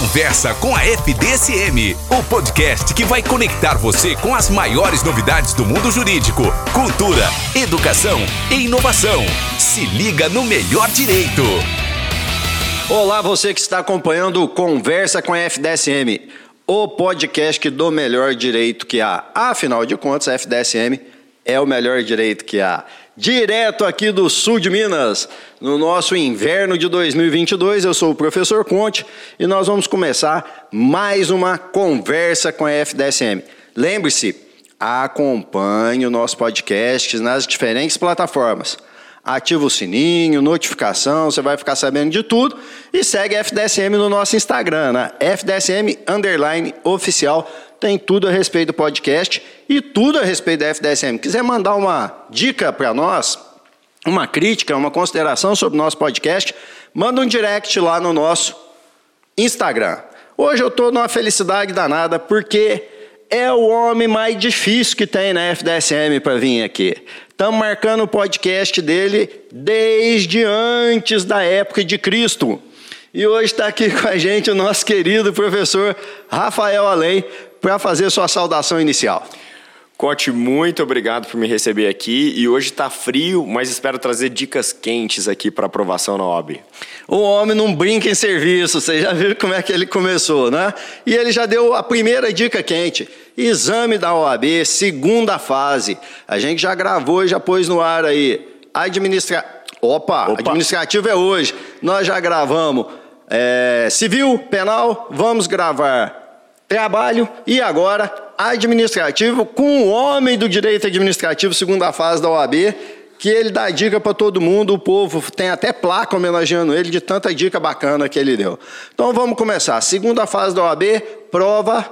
Conversa com a FDSM, o podcast que vai conectar você com as maiores novidades do mundo jurídico, cultura, educação e inovação. Se liga no melhor direito. Olá, você que está acompanhando o Conversa com a FDSM, o podcast do melhor direito que há. Afinal de contas, a FDSM é o melhor direito que há. Direto aqui do sul de Minas, no nosso inverno de 2022, eu sou o professor Conte e nós vamos começar mais uma conversa com a FDSM. Lembre-se, acompanhe o nosso podcast nas diferentes plataformas ativa o sininho, notificação, você vai ficar sabendo de tudo. E segue a FDSM no nosso Instagram, né? FDSM Underline Oficial. Tem tudo a respeito do podcast e tudo a respeito da FDSM. Quiser mandar uma dica para nós, uma crítica, uma consideração sobre o nosso podcast, manda um direct lá no nosso Instagram. Hoje eu estou numa felicidade danada porque é o homem mais difícil que tem na FDSM para vir aqui. Estamos marcando o podcast dele desde antes da época de Cristo. E hoje está aqui com a gente o nosso querido professor Rafael Além para fazer sua saudação inicial. Cote, muito obrigado por me receber aqui. E hoje está frio, mas espero trazer dicas quentes aqui para aprovação na OAB. O homem não brinca em serviço, vocês já viram como é que ele começou, né? E ele já deu a primeira dica quente. Exame da OAB, segunda fase. A gente já gravou e já pôs no ar aí. Administra... Opa, Opa. administrativo é hoje. Nós já gravamos é, civil, penal, vamos gravar trabalho e agora administrativo com o homem do direito administrativo, segunda fase da OAB, que ele dá dica para todo mundo, o povo tem até placa homenageando ele de tanta dica bacana que ele deu. Então vamos começar. Segunda fase da OAB, prova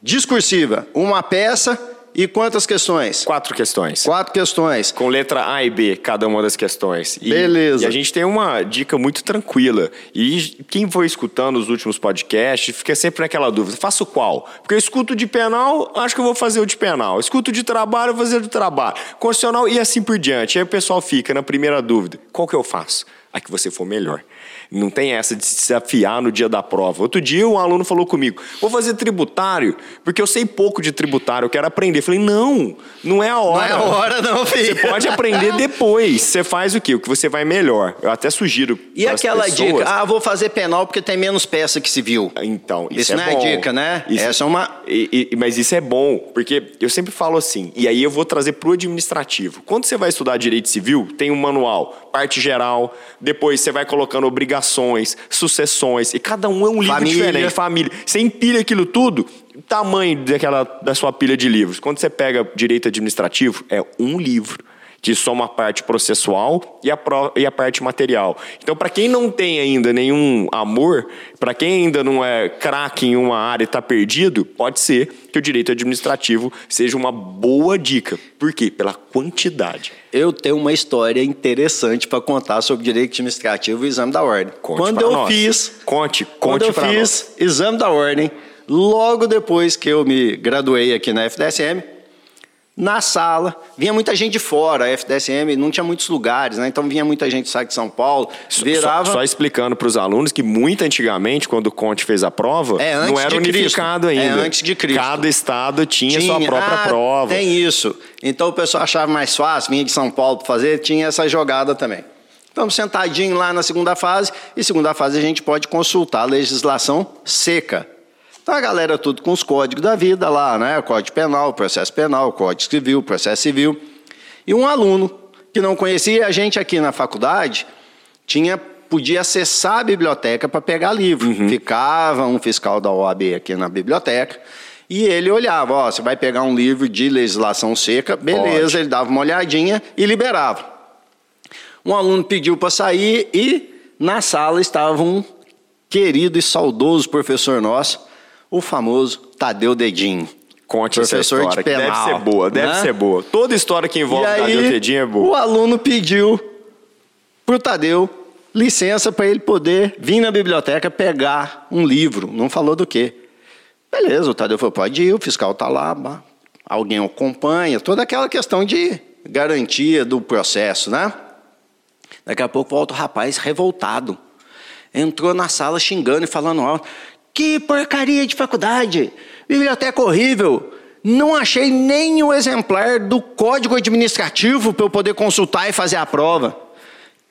discursiva. Uma peça e quantas questões? Quatro questões. Quatro questões. Com letra A e B, cada uma das questões. E, Beleza. E a gente tem uma dica muito tranquila. E quem foi escutando os últimos podcasts fica sempre naquela dúvida: faço qual? Porque eu escuto de penal, acho que eu vou fazer o de penal. Escuto de trabalho, vou fazer o de trabalho. Constitucional e assim por diante. Aí o pessoal fica na primeira dúvida: qual que eu faço? A que você for melhor. Não tem essa de se desafiar no dia da prova. Outro dia um aluno falou comigo: vou fazer tributário, porque eu sei pouco de tributário, eu quero aprender. Eu falei: não, não é a hora. Não é a hora, não, filho. Você pode aprender depois. Você faz o quê? O que você vai melhor. Eu até sugiro. E aquela pessoas... dica: ah, vou fazer penal porque tem menos peça que civil. Então, isso, isso é não bom. é dica, né? Isso... Essa é uma. E, e, mas isso é bom, porque eu sempre falo assim, e aí eu vou trazer para o administrativo. Quando você vai estudar direito civil, tem um manual, parte geral, depois você vai colocando obrigações, sucessões, e cada um é um livro Família. diferente, família. Você empilha aquilo tudo, tamanho daquela, da sua pilha de livros. Quando você pega direito administrativo, é um livro que soma a parte processual e a, pro, e a parte material. Então, para quem não tem ainda nenhum amor, para quem ainda não é craque em uma área e está perdido, pode ser que o direito administrativo seja uma boa dica. Por quê? Pela quantidade. Eu tenho uma história interessante para contar sobre direito administrativo e exame da ordem. Conte quando eu nós. fiz, Conte, quando conte eu pra fiz nós. exame da ordem, logo depois que eu me graduei aqui na FDSM, na sala, vinha muita gente de fora, a FDSM não tinha muitos lugares, né? Então vinha muita gente sabe, de São Paulo, virava Só, só explicando para os alunos que muito antigamente, quando o Conte fez a prova, É, não era unificado Cristo. ainda. É, antes de Cristo. Cada estado tinha, sua Tinha. própria Ah, prova. Tem isso. Então o pessoal achava mais fácil, vinha de São Paulo para fazer, tinha essa jogada também. Estamos sentadinhos lá na segunda fase, e segunda fase a gente pode consultar a legislação seca. Então a galera tudo com os códigos da vida lá, né? Código penal, processo penal, código civil, processo civil. E um aluno que não conhecia a gente aqui na faculdade tinha podia acessar a biblioteca para pegar livro. Ficava um fiscal da OAB aqui na biblioteca e ele olhava, ó, você vai pegar um livro de legislação seca, beleza, Pode. ele dava uma olhadinha e liberava. Um aluno pediu para sair e na sala estava um querido e saudoso professor nosso, o famoso Tadeu Dedinho. Conte essa Professor de história, deve penal, ser boa, deve né? ser boa. Toda história que envolve e Tadeu aí, Tedinho é o boa. aluno pediu para o Tadeu licença para ele poder vir na biblioteca pegar um livro. Não falou do quê. Beleza, o Tadeu falou, pode ir, o fiscal está lá, alguém acompanha, toda aquela questão de garantia do processo, né? Daqui a pouco volta o rapaz revoltado. Entrou na sala xingando e falando, ó, Que porcaria de faculdade! Biblioteca horrível! Não achei nem o exemplar do código administrativo para eu poder consultar e fazer a prova.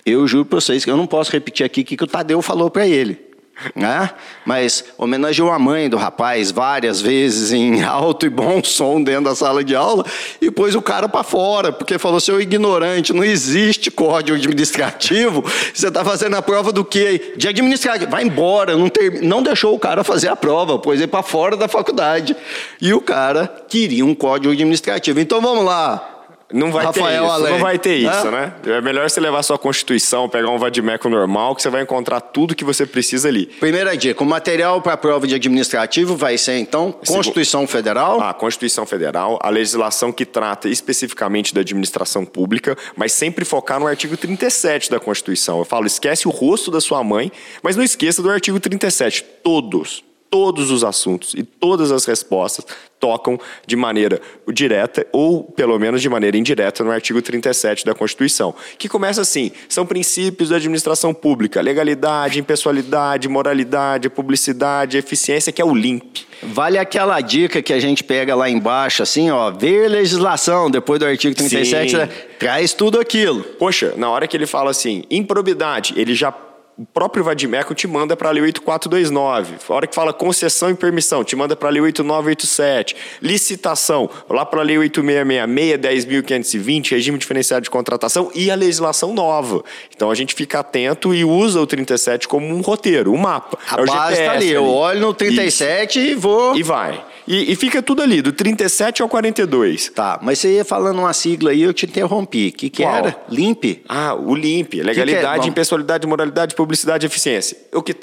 Eu juro para vocês que eu não posso repetir aqui o que o Tadeu falou para ele né? Mas homenageou a mãe do rapaz várias vezes em alto e bom som dentro da sala de aula e pôs o cara para fora, porque falou: seu ignorante, não existe código administrativo, você está fazendo a prova do quê? De administrativo. Vai embora, não, ter... não deixou o cara fazer a prova, pôs ele para fora da faculdade. E o cara queria um código administrativo. Então vamos lá, não vai Rafael ter isso, Além. não vai ter isso, né? É melhor você levar sua Constituição, pegar um vadimeco normal, que você vai encontrar tudo que você precisa ali. Primeira dica, o material para a prova de administrativo vai ser, então, Constituição Federal? Ah, Constituição Federal, a legislação que trata especificamente da administração pública, mas sempre focar no artigo 37 da Constituição. Eu falo, esquece o rosto da sua mãe, mas não esqueça do artigo 37. Todos, todos os assuntos e todas as respostas tocam de maneira direta ou pelo menos de maneira indireta no artigo 37 da Constituição, que começa assim: são princípios da administração pública, legalidade, impessoalidade, moralidade, publicidade, eficiência, que é o LIMP. Vale aquela dica que a gente pega lá embaixo, assim, ó, ver legislação, depois do artigo 37, né? traz tudo aquilo. Poxa, na hora que ele fala assim, improbidade, ele já o próprio Vadimeco te manda para a Lei 8429. A hora que fala concessão e permissão, te manda para a Lei 8987. Licitação, lá para a Lei 8666, 10.520, regime diferenciado de contratação e a legislação nova. Então a gente fica atento e usa o 37 como um roteiro, um mapa. A é base está ali. ali. Eu olho no 37 Isso. e vou. E vai. E, e, fica tudo ali, do 37 ao 42. Tá, mas você ia falando uma sigla aí, eu te interrompi. O que, que era? LIMP? Ah, o LIMP. Legalidade, que que é? impessoalidade, moralidade, publicidade e eficiência. O que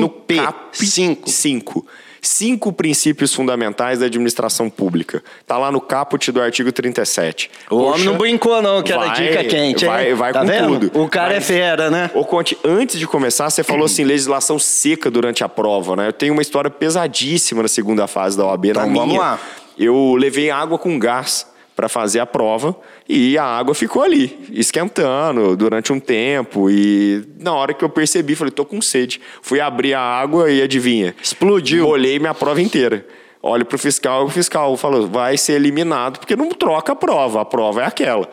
no CAP 5. 5 cinco princípios fundamentais da administração pública. Está lá no caput do artigo 37. O Poxa, homem não brincou, não, que vai, era dica quente. Vai, hein? vai tá com vendo? tudo. O cara é Mas, é fera, né? Ô, Conte, antes de começar, você falou assim, legislação seca durante a prova, né? Eu tenho uma história pesadíssima na segunda fase da OAB, então, na minha. Vamos lá. Eu levei água com gás para fazer a prova e a água ficou ali, esquentando durante um tempo. E na hora que eu percebi, falei, tô com sede. Fui abrir a água e adivinha? Explodiu. Olhei minha prova inteira. Olho pro fiscal, o fiscal falou, vai ser eliminado, porque não troca a prova, a prova é aquela.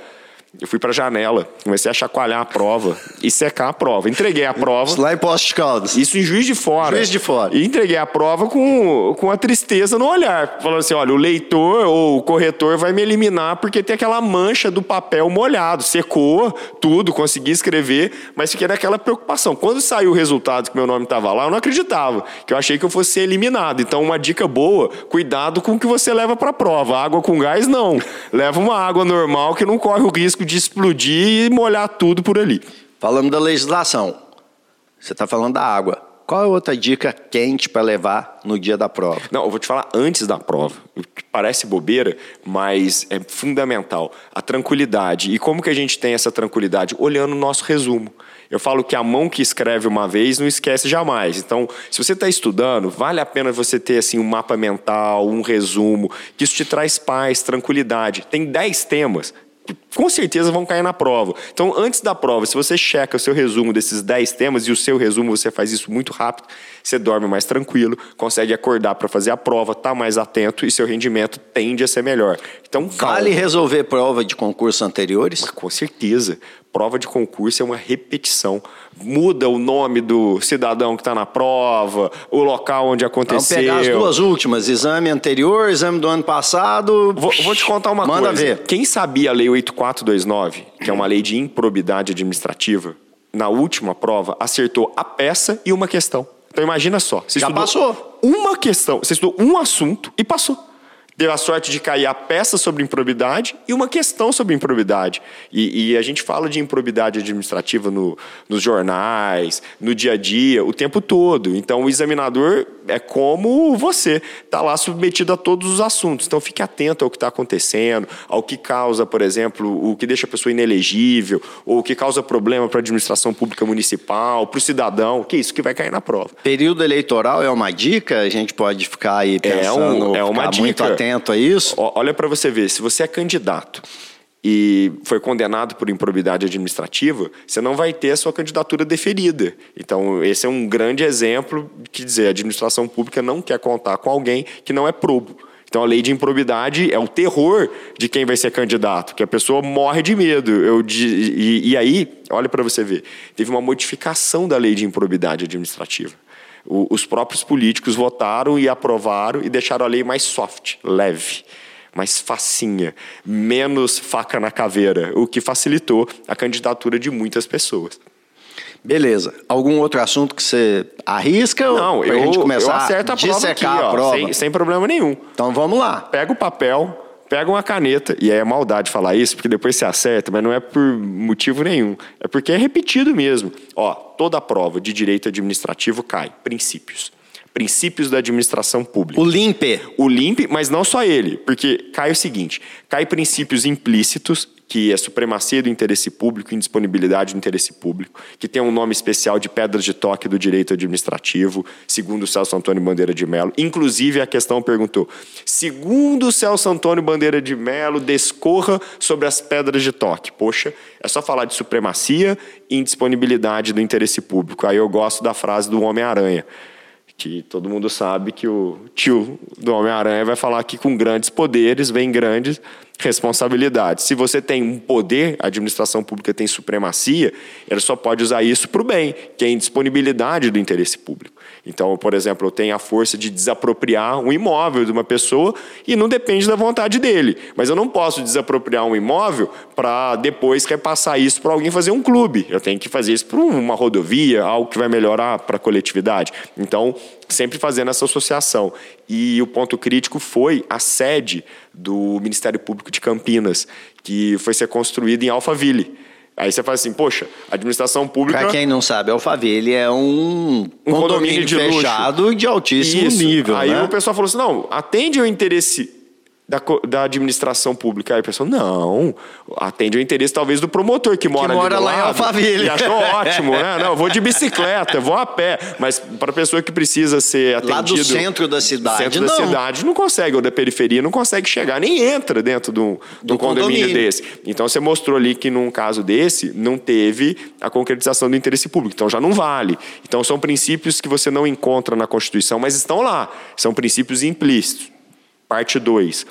Eu fui para a janela, comecei a chacoalhar a prova e secar a prova. Entreguei a prova. Isso lá em Posto de Caldas. Isso em Juiz de Fora. Juiz de Fora. E entreguei a prova com, com a tristeza no olhar. Falando assim: olha, o leitor ou o corretor vai me eliminar porque tem aquela mancha do papel molhado. Secou tudo, consegui escrever, mas fiquei naquela preocupação. Quando saiu o resultado que meu nome estava lá, eu não acreditava, que eu achei que eu fosse ser eliminado. Então, uma dica boa: cuidado com o que você leva para a prova. Água com gás, não. Leva uma água normal que não corre o risco risco de explodir e molhar tudo por ali. Falando da legislação, você está falando da água. Qual é outra dica quente para levar no dia da prova? Não, eu vou te falar antes da prova. Parece bobeira, mas é fundamental. A tranquilidade. E como que a gente tem essa tranquilidade? Olhando o nosso resumo. Eu falo que a mão que escreve uma vez não esquece jamais. Então, se você está estudando, vale a pena você ter assim um mapa mental, um resumo, que isso te traz paz, tranquilidade. Tem 10 temas com certeza vão cair na prova. Então, antes da prova, se você checa o seu resumo desses 10 temas e o seu resumo você faz isso muito rápido, você dorme mais tranquilo, consegue acordar para fazer a prova, tá mais atento e seu rendimento tende a ser melhor. Então, vale resolver prova de concurso anteriores? Com certeza prova de concurso é uma repetição. Muda o nome do cidadão que está na prova, o local onde aconteceu. Vamos pegar as duas últimas, exame anterior, exame do ano passado. Vou, vou te contar uma Manda coisa. ver. Quem sabia a Lei 8429, que é uma lei de improbidade administrativa, na última prova acertou a peça e uma questão. Então imagina só. Você Já passou. Uma questão, você estudou um assunto e passou deu a sorte de cair a peça sobre improbidade e uma questão sobre improbidade. E, e a gente fala de improbidade administrativa no, nos jornais, no dia a dia, o tempo todo. Então, o examinador é como você, está lá submetido a todos os assuntos. Então, fique atento ao que está acontecendo, ao que causa, por exemplo, o que deixa a pessoa inelegível, ou o que causa problema para a administração pública municipal, para o cidadão, que é isso que vai cair na prova. Período eleitoral é uma dica? A gente pode ficar aí pensando, é, um, é uma dica. muito atento a isso? Olha para você ver, se você é candidato e foi condenado por improbidade administrativa, você não vai ter a sua candidatura deferida. Então, esse é um grande exemplo que dizer, a administração pública não quer contar com alguém que não é probo. Então, a lei de improbidade é o terror de quem vai ser candidato, que a pessoa morre de medo. Eu, e, e aí, olha para você ver, teve uma modificação da lei de improbidade administrativa. O, os próprios políticos votaram e aprovaram e deixaram a lei mais soft, leve mais facinha, menos faca na caveira, o que facilitou a candidatura de muitas pessoas. Beleza. Algum outro assunto que você arrisca? Não, eu, gente começar eu acerto a prova aqui, a ó, prova? Sem, sem problema nenhum. Então vamos lá. Pega o papel, pega uma caneta, e aí é maldade falar isso, porque depois você acerta, mas não é por motivo nenhum. É porque é repetido mesmo. Ó, toda prova de direito administrativo cai. Princípios princípios da administração pública. O LIMPE. O LIMPE, mas não só ele, porque cai o seguinte: cai princípios implícitos, que é supremacia do interesse público, indisponibilidade do interesse público, que tem um nome especial de pedras de toque do direito administrativo, segundo o Celso Antônio Bandeira de Mello. Inclusive, a questão perguntou: segundo o Celso Antônio Bandeira de Mello, descorra sobre as pedras de toque. Poxa, é só falar de supremacia e indisponibilidade do interesse público. Aí eu gosto da frase do Homem-Aranha que todo mundo sabe que o tio do Homem-Aranha vai falar que com grandes poderes vem grandes responsabilidades. Se você tem um poder, a administração pública tem supremacia, ela só pode usar isso para o bem, que é indisponibilidade do interesse público. Então, por exemplo, eu tenho a força de desapropriar um imóvel de uma pessoa e não depende da vontade dele. Mas eu não posso desapropriar um imóvel para depois repassar isso para alguém fazer um clube. Eu tenho que fazer isso para uma rodovia, algo que vai melhorar para a coletividade. Então, sempre fazendo essa associação. E o ponto crítico foi a sede do Ministério Público de Campinas, que foi ser construída em Alphaville. Aí você fala assim, poxa, administração pública. Para quem não sabe, Alphaville é um, um condomínio, condomínio de fechado luxo. de altíssimo Isso. nível. Aí né? o pessoal falou assim: não, atende ao interesse da, da administração pública. Aí a pessoa, não, atende o interesse talvez do promotor que mora, que mora ali lá lado, em Alphaville. E achou ótimo, né? Não, vou de bicicleta, vou a pé. Mas para a pessoa que precisa ser atendido... Lá do centro da cidade, Centro não. da cidade, não consegue, ou da periferia, não consegue chegar, nem entra dentro de um, do condomínio, condomínio desse. Então você mostrou ali que num caso desse, não teve a concretização do interesse público. Então já não vale. Então são princípios que você não encontra na Constituição, mas estão lá. São princípios implícitos. Parte 2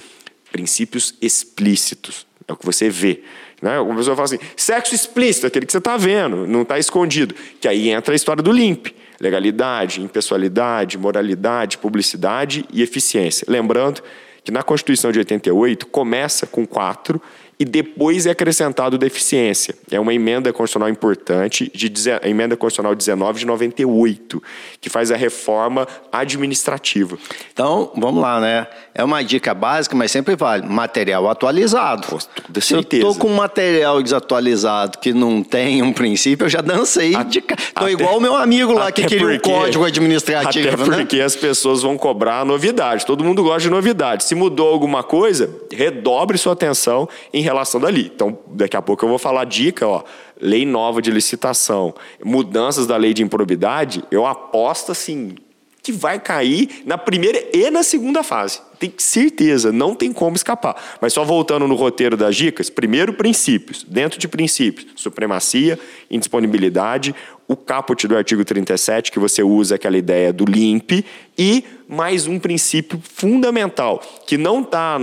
princípios explícitos. É o que você vê. Né? Uma pessoa fala assim, sexo explícito, aquele que você está vendo, não está escondido. Que aí entra a história do LIMP. Legalidade, impessoalidade, moralidade, publicidade e eficiência. Lembrando que na Constituição de 88 começa com quatro e depois é acrescentado deficiência. É uma emenda constitucional importante, de, a emenda constitucional 19 de 98, que faz a reforma administrativa. Então, vamos lá, né? É uma dica básica, mas sempre vale. Material atualizado. Com toda certeza. Se eu tô com material desatualizado que não tem um princípio, eu já dancei a, de Tô igual o meu amigo lá que queria porque, um código administrativo, Até porque né? as pessoas vão cobrar novidade. Todo mundo gosta de novidade. Se mudou alguma coisa, redobre sua atenção em relação dali. Então, daqui a pouco eu vou falar dica, ó, lei nova de licitação, mudanças da lei de improbidade, eu aposto assim que vai cair na primeira e na segunda fase. Tem certeza, não tem como escapar. Mas só voltando no roteiro das dicas, primeiro princípios, dentro de princípios, supremacia, indisponibilidade, o caput do artigo 37, que você usa aquela ideia do limpe, e mais um princípio fundamental, que não está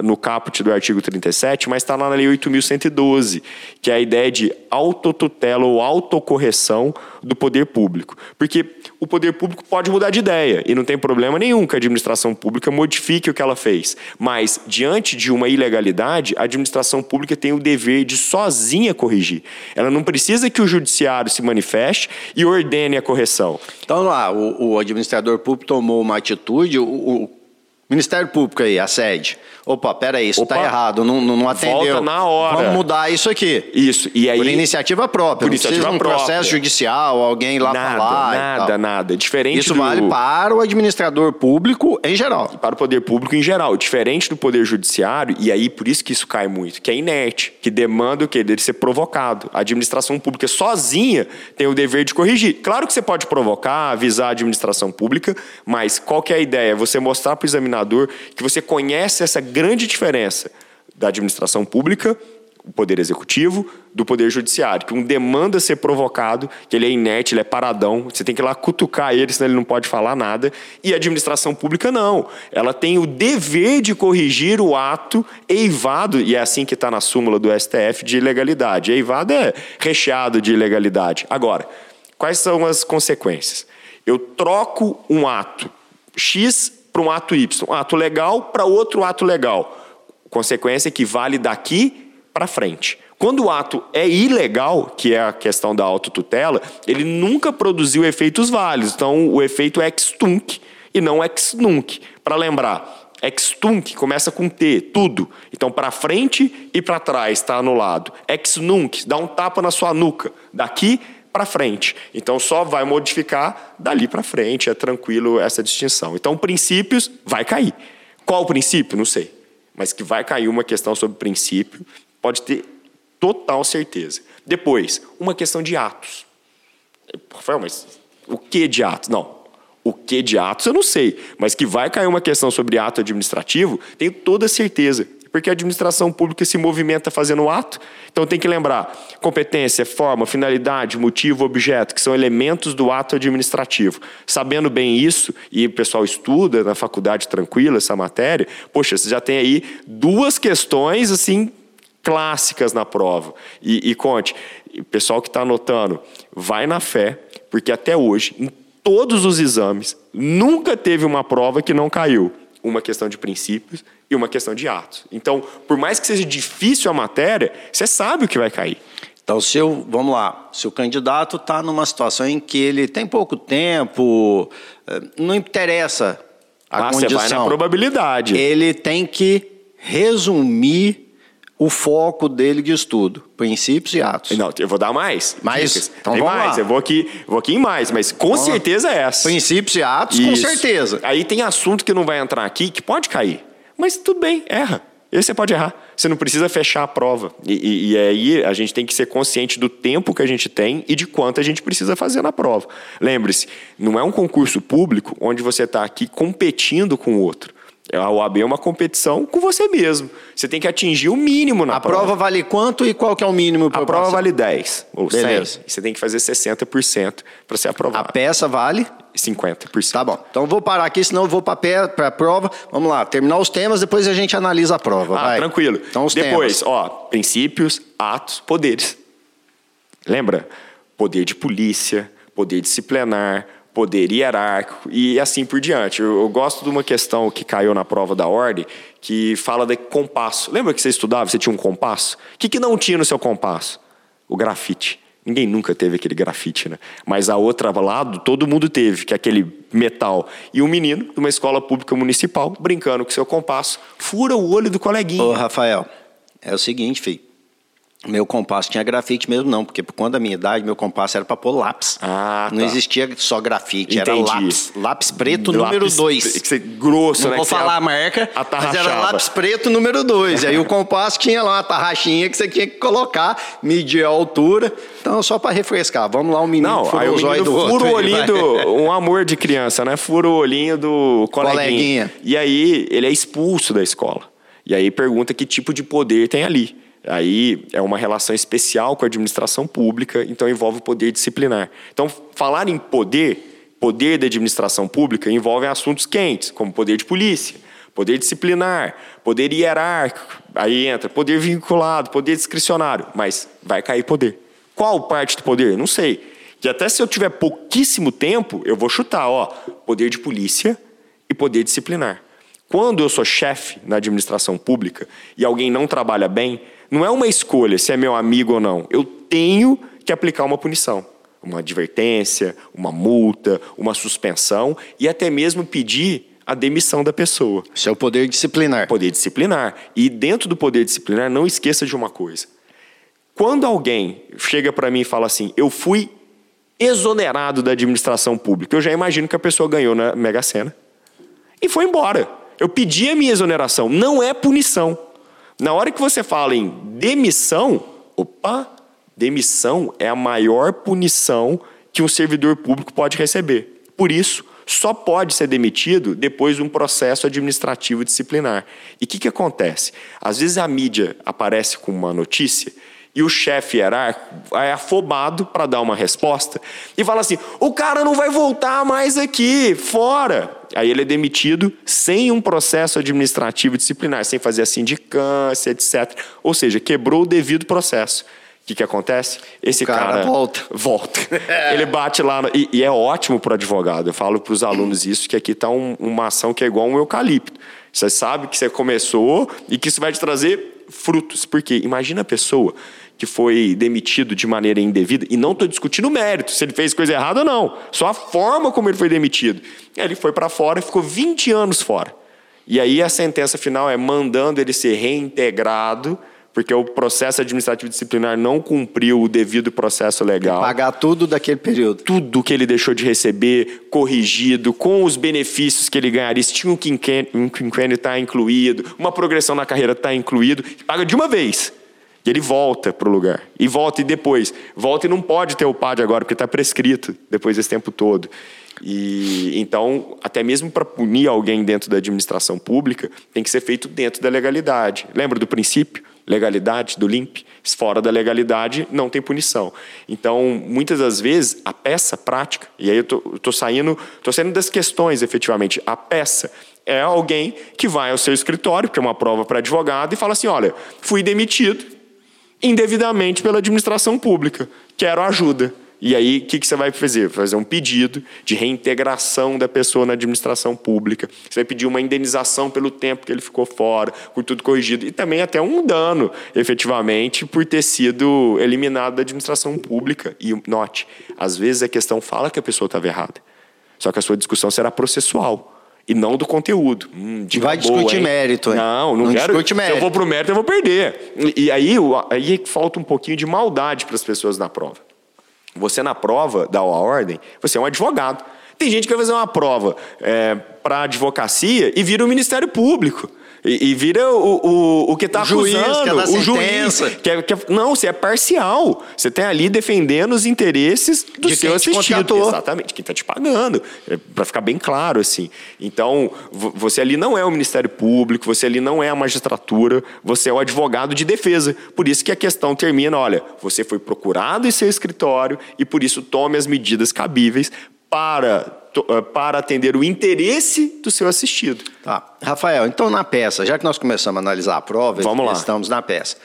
no caput do artigo 37, mas está lá na Lei 8.112, que é a ideia de autotutela ou autocorreção do poder público. Porque o poder público pode mudar de ideia, e não tem problema nenhum que a administração pública modifique o que ela fez. Mas, diante de uma ilegalidade, a administração pública tem o dever de sozinha corrigir. Ela não precisa que o judiciário se manifeste e ordene a correção. Então lá, o, o administrador público tomou uma atitude, o, o Ministério Público aí, a sede. Opa, peraí, isso está errado, não, não atendeu. Volta na hora. Vamos mudar isso aqui. Isso, e aí... Por iniciativa própria, por iniciativa não precisa um processo judicial, alguém lá nada, falar Nada, nada, Diferente Isso do... vale para o administrador público em geral. E para o poder público em geral. Diferente do poder judiciário, e aí por isso que isso cai muito, que é inerte, que demanda o quê? Dele ser provocado. A administração pública sozinha tem o dever de corrigir. Claro que você pode provocar, avisar a administração pública, mas qual que é a ideia? Você mostrar para o examinador que você conhece essa grande diferença da administração pública o poder executivo do poder judiciário, que um demanda ser provocado, que ele é inerte, ele é paradão, você tem que ir lá cutucar ele, senão ele não pode falar nada. E a administração pública não. Ela tem o dever de corrigir o ato eivado, e é assim que está na súmula do STF, de ilegalidade. Eivado é recheado de ilegalidade. Agora, quais são as consequências? Eu troco um ato X para um ato Y, um ato legal para outro ato legal. Consequência que vale daqui para frente. Quando o ato é ilegal, que é a questão da autotutela, ele nunca produziu efeitos válidos. Então, o efeito é ex tunc e não ex nunc. Para lembrar, ex tunc começa com T, tudo. Então, para frente e para trás está anulado. Ex nunc, dá um tapa na sua nuca. Daqui para frente. Então, só vai modificar dali para frente. É tranquilo essa distinção. Então, princípios, vai cair. Qual princípio? Não sei. Mas que vai cair uma questão sobre princípio, pode ter total certeza. Depois, uma questão de atos. Rafael, mas o que de atos? Não. O que de atos eu não sei, mas que vai cair uma questão sobre ato administrativo, tenho toda certeza. Porque a administração pública se movimenta fazendo ato. Então tem que lembrar: competência, forma, finalidade, motivo, objeto, que são elementos do ato administrativo. Sabendo bem isso, e o pessoal estuda na faculdade tranquila essa matéria, poxa, você já tem aí duas questões assim clássicas na prova. E, e conte, o pessoal que está anotando, vai na fé, porque até hoje, em todos os exames, nunca teve uma prova que não caiu. Uma questão de princípios e uma questão de atos. Então, por mais que seja difícil a matéria, você sabe o que vai cair. Então, se eu, vamos lá, se o candidato está numa situação em que ele tem pouco tempo, eh, não interessa a ah, condição. Você vai na probabilidade. Ele tem que resumir o foco dele de estudo, princípios e atos. Não, eu vou dar mais. Mais? Então Tem mais, lá. eu vou aqui, vou aqui em mais, mas com vamos certeza é essa. Princípios e atos, Isso. com certeza. Aí tem assunto que não vai entrar aqui que pode cair. Mas tudo bem, erra. Esse você pode errar. Você não precisa fechar a prova. E, e, e, aí a gente tem que ser consciente do tempo que a gente tem e de quanto a gente precisa fazer na prova. Lembre-se, não é um concurso público onde você está aqui competindo com o outro. A OAB é uma competição com você mesmo. Você tem que atingir o mínimo na a prova. A prova vale quanto e qual que é o mínimo? A prova passar? vale 10 ou Beleza. 100. Você tem que fazer 60% para ser aprovado. A peça vale? 50%. Tá bom. Então vou parar aqui, senão eu vou para a prova. Vamos lá, terminar os temas, depois a gente analisa a prova. Ah, vai. tranquilo. Então os Depois, temas. ó, princípios, atos, poderes. Lembra? Poder de polícia, poder disciplinar, poder hierárquico e assim por diante. Eu, eu, gosto de uma questão que caiu na prova da ordem que fala de compasso. Lembra que você estudava, você tinha um compasso? O que, que não tinha no seu compasso? O grafite. Ninguém nunca teve aquele grafite, né? Mas a outra lado, todo mundo teve, que é aquele metal. E um menino de uma escola pública municipal, brincando com seu compasso, fura o olho do coleguinha. Ô, Rafael, é o seguinte, filho. Meu compasso tinha grafite mesmo, não, porque por conta da minha idade, meu compasso era para pôr lápis. Ah, tá. Não existia só grafite, Entendi. era lápis. Lápis preto lápis, número 2. Grosso, não né? vou falar a marca, mas era lápis preto número 2. aí o compasso tinha lá uma tarraxinha que você tinha que colocar, medir a altura. Então, só para refrescar, vamos lá, o menino não, aí o, menino do fura o olhinho do... Um amor de criança, né? Fura o olhinho do coleguinha. coleguinha. E aí, ele é expulso da escola. E aí pergunta que tipo de poder tem ali. Aí é uma relação especial com a administração pública, então envolve o poder disciplinar. Então, falar em poder, poder da administração pública, envolve assuntos quentes, como poder de polícia, poder disciplinar, poder hierárquico, aí entra poder vinculado, poder discricionário, mas vai cair poder. Qual parte do poder? Não sei. E até se eu tiver pouquíssimo tempo, eu vou chutar, ó, poder de polícia e poder disciplinar. Quando eu sou chefe na administração pública e alguém não trabalha bem, não é uma escolha se é meu amigo ou não. Eu tenho que aplicar uma punição. Uma advertência, uma multa, uma suspensão e até mesmo pedir a demissão da pessoa. Isso é o poder disciplinar. Poder disciplinar. E dentro do poder disciplinar, não esqueça de uma coisa. Quando alguém chega para mim e fala assim, eu fui exonerado da administração pública, eu já imagino que a pessoa ganhou na Mega Sena e foi embora. Eu pedi a minha exoneração. Não é punição. Na hora que você fala em demissão, opa, demissão é a maior punição que um servidor público pode receber. Por isso, só pode ser demitido depois de um processo administrativo disciplinar. E o que, que acontece? Às vezes a mídia aparece com uma notícia e o chefe hierárquico é afobado para dar uma resposta e fala assim: o cara não vai voltar mais aqui, fora. Aí ele é demitido sem um processo administrativo disciplinar, sem fazer a sindicância, etc. Ou seja, quebrou o devido processo. O que, que acontece? Esse o cara, cara, volta. Volta. Ele bate lá. No, e, e, é ótimo para o advogado. Eu falo para os alunos isso, que aqui está um, uma ação que é igual um eucalipto. Você sabe que você começou e que isso vai te trazer frutos. Porque imagina a pessoa que foi demitido de maneira indevida, e não estou discutindo o mérito, se ele fez coisa errada ou não, só a forma como ele foi demitido. Ele foi para fora e ficou 20 anos fora. E aí a sentença final é mandando ele ser reintegrado, porque o processo administrativo disciplinar não cumpriu o devido processo legal. Pagar tudo daquele período. Tudo que ele deixou de receber, corrigido, com os benefícios que ele ganharia. Se tinha um quinquênio, está incluído, uma progressão na carreira está incluído, paga de uma vez. E ele volta para o lugar. E volta e depois. Volta e não pode ter o PAD agora, porque está prescrito depois desse tempo todo. E então, até mesmo para punir alguém dentro da administração pública, tem que ser feito dentro da legalidade. Lembra do princípio? Legalidade, do LIMP? Fora da legalidade, não tem punição. Então, muitas das vezes, a peça prática, e aí eu estou saindo, tô saindo das questões efetivamente, a peça é alguém que vai ao seu escritório, que é uma prova para advogado, e fala assim: olha, fui demitido indevidamente pela administração pública. Quero ajuda. E aí, o que, que você vai fazer? Fazer um pedido de reintegração da pessoa na administração pública. Você vai pedir uma indenização pelo tempo que ele ficou fora, por tudo corrigido. E também até um dano, efetivamente, por ter sido eliminado da administração pública. E note, às vezes a questão fala que a pessoa estava errada. Só que a sua discussão será processual e não do conteúdo. Hum, Vai discutir hein? mérito, hein? Não, não, não quero. Discute mérito. Se eu vou pro mérito, eu vou perder. E aí, aí falta um pouquinho de maldade para as pessoas na prova. Você na prova dá a ordem, você é um advogado. Tem gente que vai fazer uma prova é, para advocacia e vira o Ministério Público. E, e vira o, o, o que está acusando, que é o juiz. Que é, que é, não, você é parcial. Você tem ali defendendo os interesses do de seu assistido. Exatamente, quem está te pagando. É, Para ficar bem claro, assim. Então, você ali não é o Ministério Público, você ali não é a magistratura, você é o advogado de defesa. Por isso que a questão termina: olha, você foi procurado em seu escritório e por isso tome as medidas cabíveis para para atender o interesse do seu assistido. Tá. Rafael, então na peça, já que nós começamos a analisar a prova, Vamos lá. estamos na peça.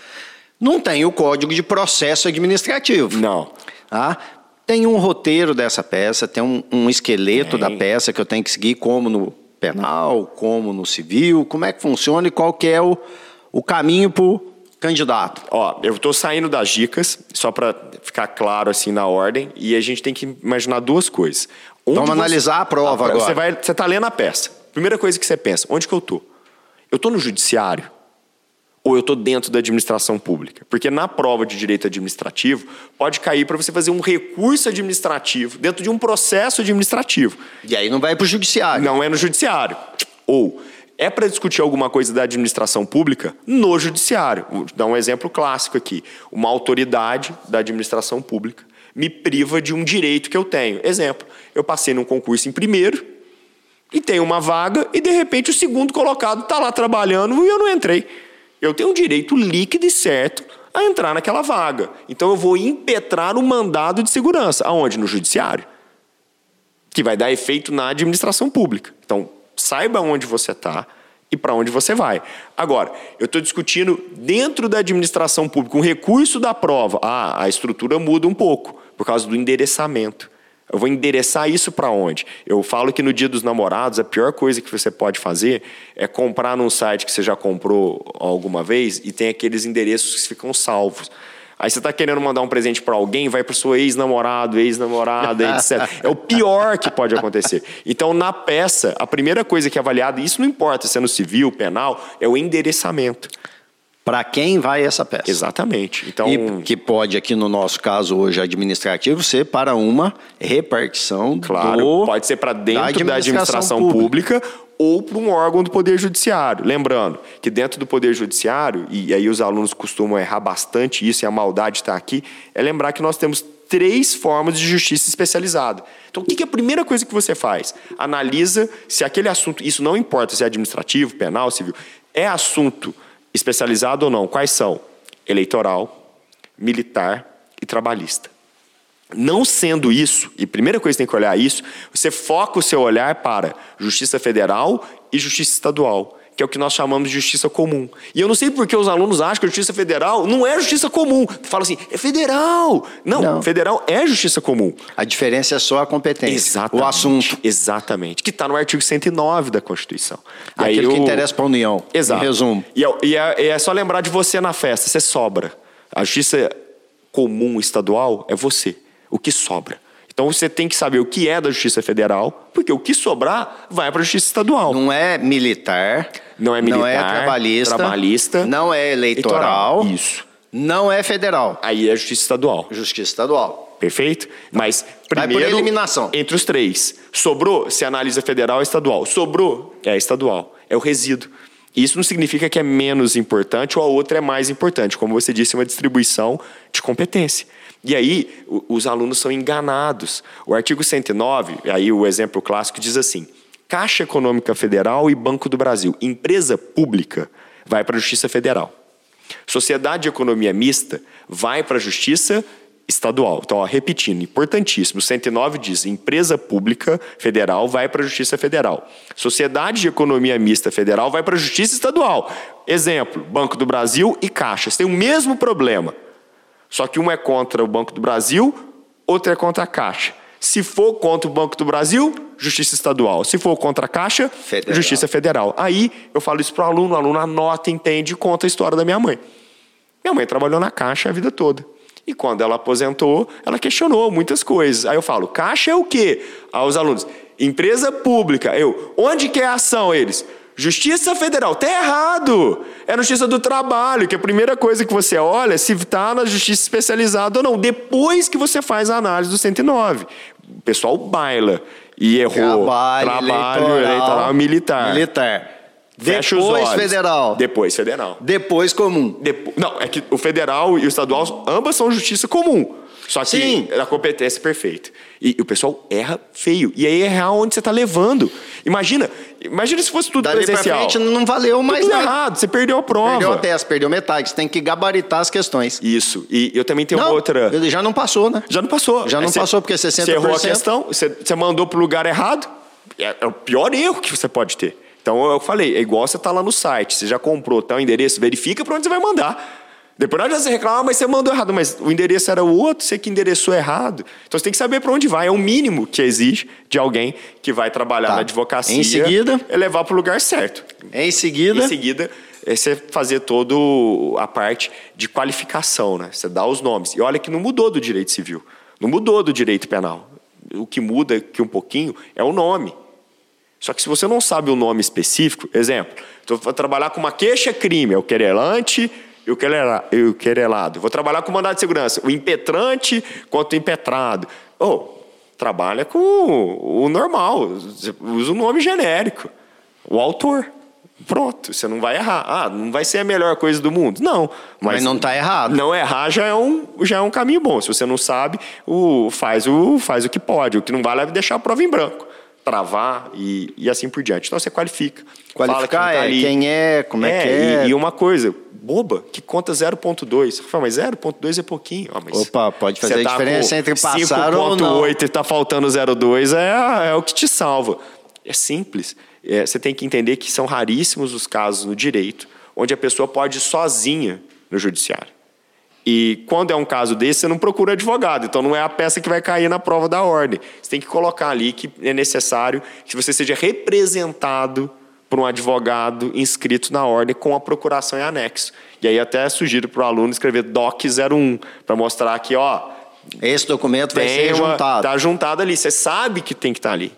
Não tem o código de processo administrativo. Não. Tá? Tem um roteiro dessa peça, tem um, um esqueleto tem. da peça que eu tenho que seguir, como no penal, como no civil, como é que funciona e qual que é o, o caminho para candidato. Ó, eu estou saindo das dicas, só para ficar claro assim na ordem, e a gente tem que imaginar duas coisas. Onde Vamos você... analisar a prova agora. Você vai, você está lendo a peça. Primeira coisa que você pensa, onde que eu tô? Eu tô no judiciário ou eu tô dentro da administração pública? Porque na prova de direito administrativo pode cair para você fazer um recurso administrativo dentro de um processo administrativo. E aí não vai para o judiciário. Não é no judiciário. Ou é para discutir alguma coisa da administração pública no judiciário. Vou dar um exemplo clássico aqui. Uma autoridade da administração pública me priva de um direito que eu tenho. Exemplo, eu passei num concurso em primeiro e tenho uma vaga e de repente o segundo colocado está lá trabalhando e eu não entrei. Eu tenho um direito líquido e certo a entrar naquela vaga. Então eu vou impetrar o um mandado de segurança. Aonde? No judiciário. Que vai dar efeito na administração pública. Então, saiba onde você está e para onde você vai. Agora, eu estou discutindo dentro da administração pública, um recurso da prova. Ah, a estrutura muda um pouco por causa do endereçamento. Eu vou endereçar isso para onde? Eu falo que no dia dos namorados, a pior coisa que você pode fazer é comprar num site que você já comprou alguma vez e tem aqueles endereços que ficam salvos. Aí você está querendo mandar um presente para alguém, vai para sua ex-namorado, ex-namorada, etc. É o pior que pode acontecer. Então, na peça, a primeira coisa que é avaliada, isso não importa se é no civil, penal, é o endereçamento. Para quem vai essa peça? Exatamente. Então, e que pode, aqui no nosso caso hoje administrativo, ser para uma repartição claro, do, pode ser para dentro da administração, da administração pública. pública ou para um órgão do Poder Judiciário. Lembrando que dentro do Poder Judiciário, e aí os alunos costumam errar bastante isso, e a maldade está aqui, é lembrar que nós temos três formas de justiça especializada. Então, o que é a primeira coisa que você faz? Analisa se aquele assunto, isso não importa se é administrativo, penal, civil, é assunto especializado ou não. Quais são? Eleitoral, militar e trabalhista. Não sendo isso, e primeira coisa que tem que olhar isso, você foca o seu olhar para justiça federal e justiça estadual, que é o que nós chamamos de justiça comum. E eu não sei porque os alunos acham que a justiça federal não é justiça comum. Fala assim, é federal. Não, não, federal é justiça comum. A diferença é só a competência, Exatamente. o assunto. Exatamente, que está no artigo 109 da Constituição. E Aquilo que interessa para a União, Exato. em resumo. E, é, e é, é só lembrar de você na festa, você sobra. A justiça comum estadual é você o que sobra. Então você tem que saber o que é da Justiça Federal, porque o que sobrar vai para a Justiça Estadual. Não é militar. Não é militar. Não é trabalhista. Trabalhista. Não é eleitoral. eleitoral isso. Não é federal. Aí é Justiça Estadual. Justiça Estadual. Perfeito? Mas primeiro. Vai por eliminação. Entre os três. Sobrou, se analisa federal, é estadual. Sobrou, é estadual. É o resíduo. Isso não significa que é menos importante ou a outra é mais importante. Como você disse, é uma distribuição de competência. E aí os alunos são enganados. O artigo 109, aí o exemplo clássico diz assim: Caixa Econômica Federal e Banco do Brasil, empresa pública, vai para a Justiça Federal. Sociedade de Economia Mista vai para a Justiça Estadual. Então, ó, repetindo, importantíssimo. 109 diz: empresa pública federal vai para a Justiça Federal. Sociedade de Economia Mista Federal vai para a Justiça Estadual. Exemplo: Banco do Brasil e Caixas têm o mesmo problema. Só que um é contra o Banco do Brasil, outro é contra a Caixa. Se for contra o Banco do Brasil, Justiça Estadual. Se for contra a Caixa, federal. Justiça Federal. Aí eu falo isso para o aluno, o aluno anota, entende e conta a história da minha mãe. Minha mãe trabalhou na Caixa a vida toda. E quando ela aposentou, ela questionou muitas coisas. Aí eu falo, Caixa é o quê? Aos alunos, empresa pública. Eu, onde que é a ação? Eles, Justiça Federal, tá errado. É a Justiça do Trabalho, que a primeira coisa que você olha é se está na Justiça especializada ou não. Depois que você faz a análise do 109. O pessoal baila e errou. Trabalho, trabalho eleitoral, eleitoral militar. Militar. Fecha Depois federal. Depois federal. Depois comum. Depo... Não, é que o federal e o estadual, ambas são justiça comum. Só que Sim. a competência é perfeita. E, e, o pessoal erra feio. E aí errar onde você está levando. Imagina, imagina se fosse tudo Dali presencial. Pra frente não valeu mais tudo errado, você perdeu a prova. Perdeu a teste, perdeu metade. Você tem que gabaritar as questões. Isso. E eu também tenho não, outra. Ele já não passou, né? Já não passou. Já não é, passou, porque 60%. Você errou a questão, você, você mandou para o lugar errado. É, é o pior erro que você pode ter. Então eu falei, é igual você tá lá no site, você já comprou tal endereço, verifica para onde você vai mandar. Depois não adianta você reclamar, mas você mandou errado, mas o endereço era o outro, você que endereçou errado. Então você tem que saber para onde vai, é o mínimo que exige de alguém que vai trabalhar tá. na advocacia. Em seguida, é levar para o lugar certo. Em seguida, em seguida, é você fazer toda a parte de qualificação, né? Você dá os nomes. E olha que não mudou do direito civil, não mudou do direito penal. O que muda aqui um pouquinho é o nome. Só que se você não sabe o nome específico, exemplo, estou trabalhar com uma queixa-crime, é o querelante e o querelado. Vou trabalhar com mandado de segurança, o impetrante contra o impetrado. Oh, trabalha com o normal, usa o nome genérico, o autor. Pronto, você não vai errar. Ah, não vai ser a melhor coisa do mundo. Não. Mas, mas não está errado. Não errar já é, um, já é um caminho bom. Se você não sabe, o, faz, o, faz o que pode. O que não vale é deixar a prova em branco travar e, e assim por diante. Então você qualifica. Qualificar quem, tá é, quem é, como é, é que é. E, e, uma coisa, boba, que conta 0.2. Mas 0.2 é pouquinho. Ah, Opa, pode fazer a tá diferença entre passar ou não. 5.8 e está faltando 0.2 é, é o que te salva. É simples. É, você tem que entender que são raríssimos os casos no direito onde a pessoa pode ir sozinha no judiciário. E quando é um caso desse, você não procura advogado. Então não é a peça que vai cair na prova da ordem. Você tem que colocar ali que é necessário que você seja representado por um advogado inscrito na ordem com a procuração em anexo. E aí até sugiro para o aluno escrever DOC 01 para mostrar que, ó, esse documento vai ser juntado. Está juntado ali. Você sabe que tem que estar tá ali.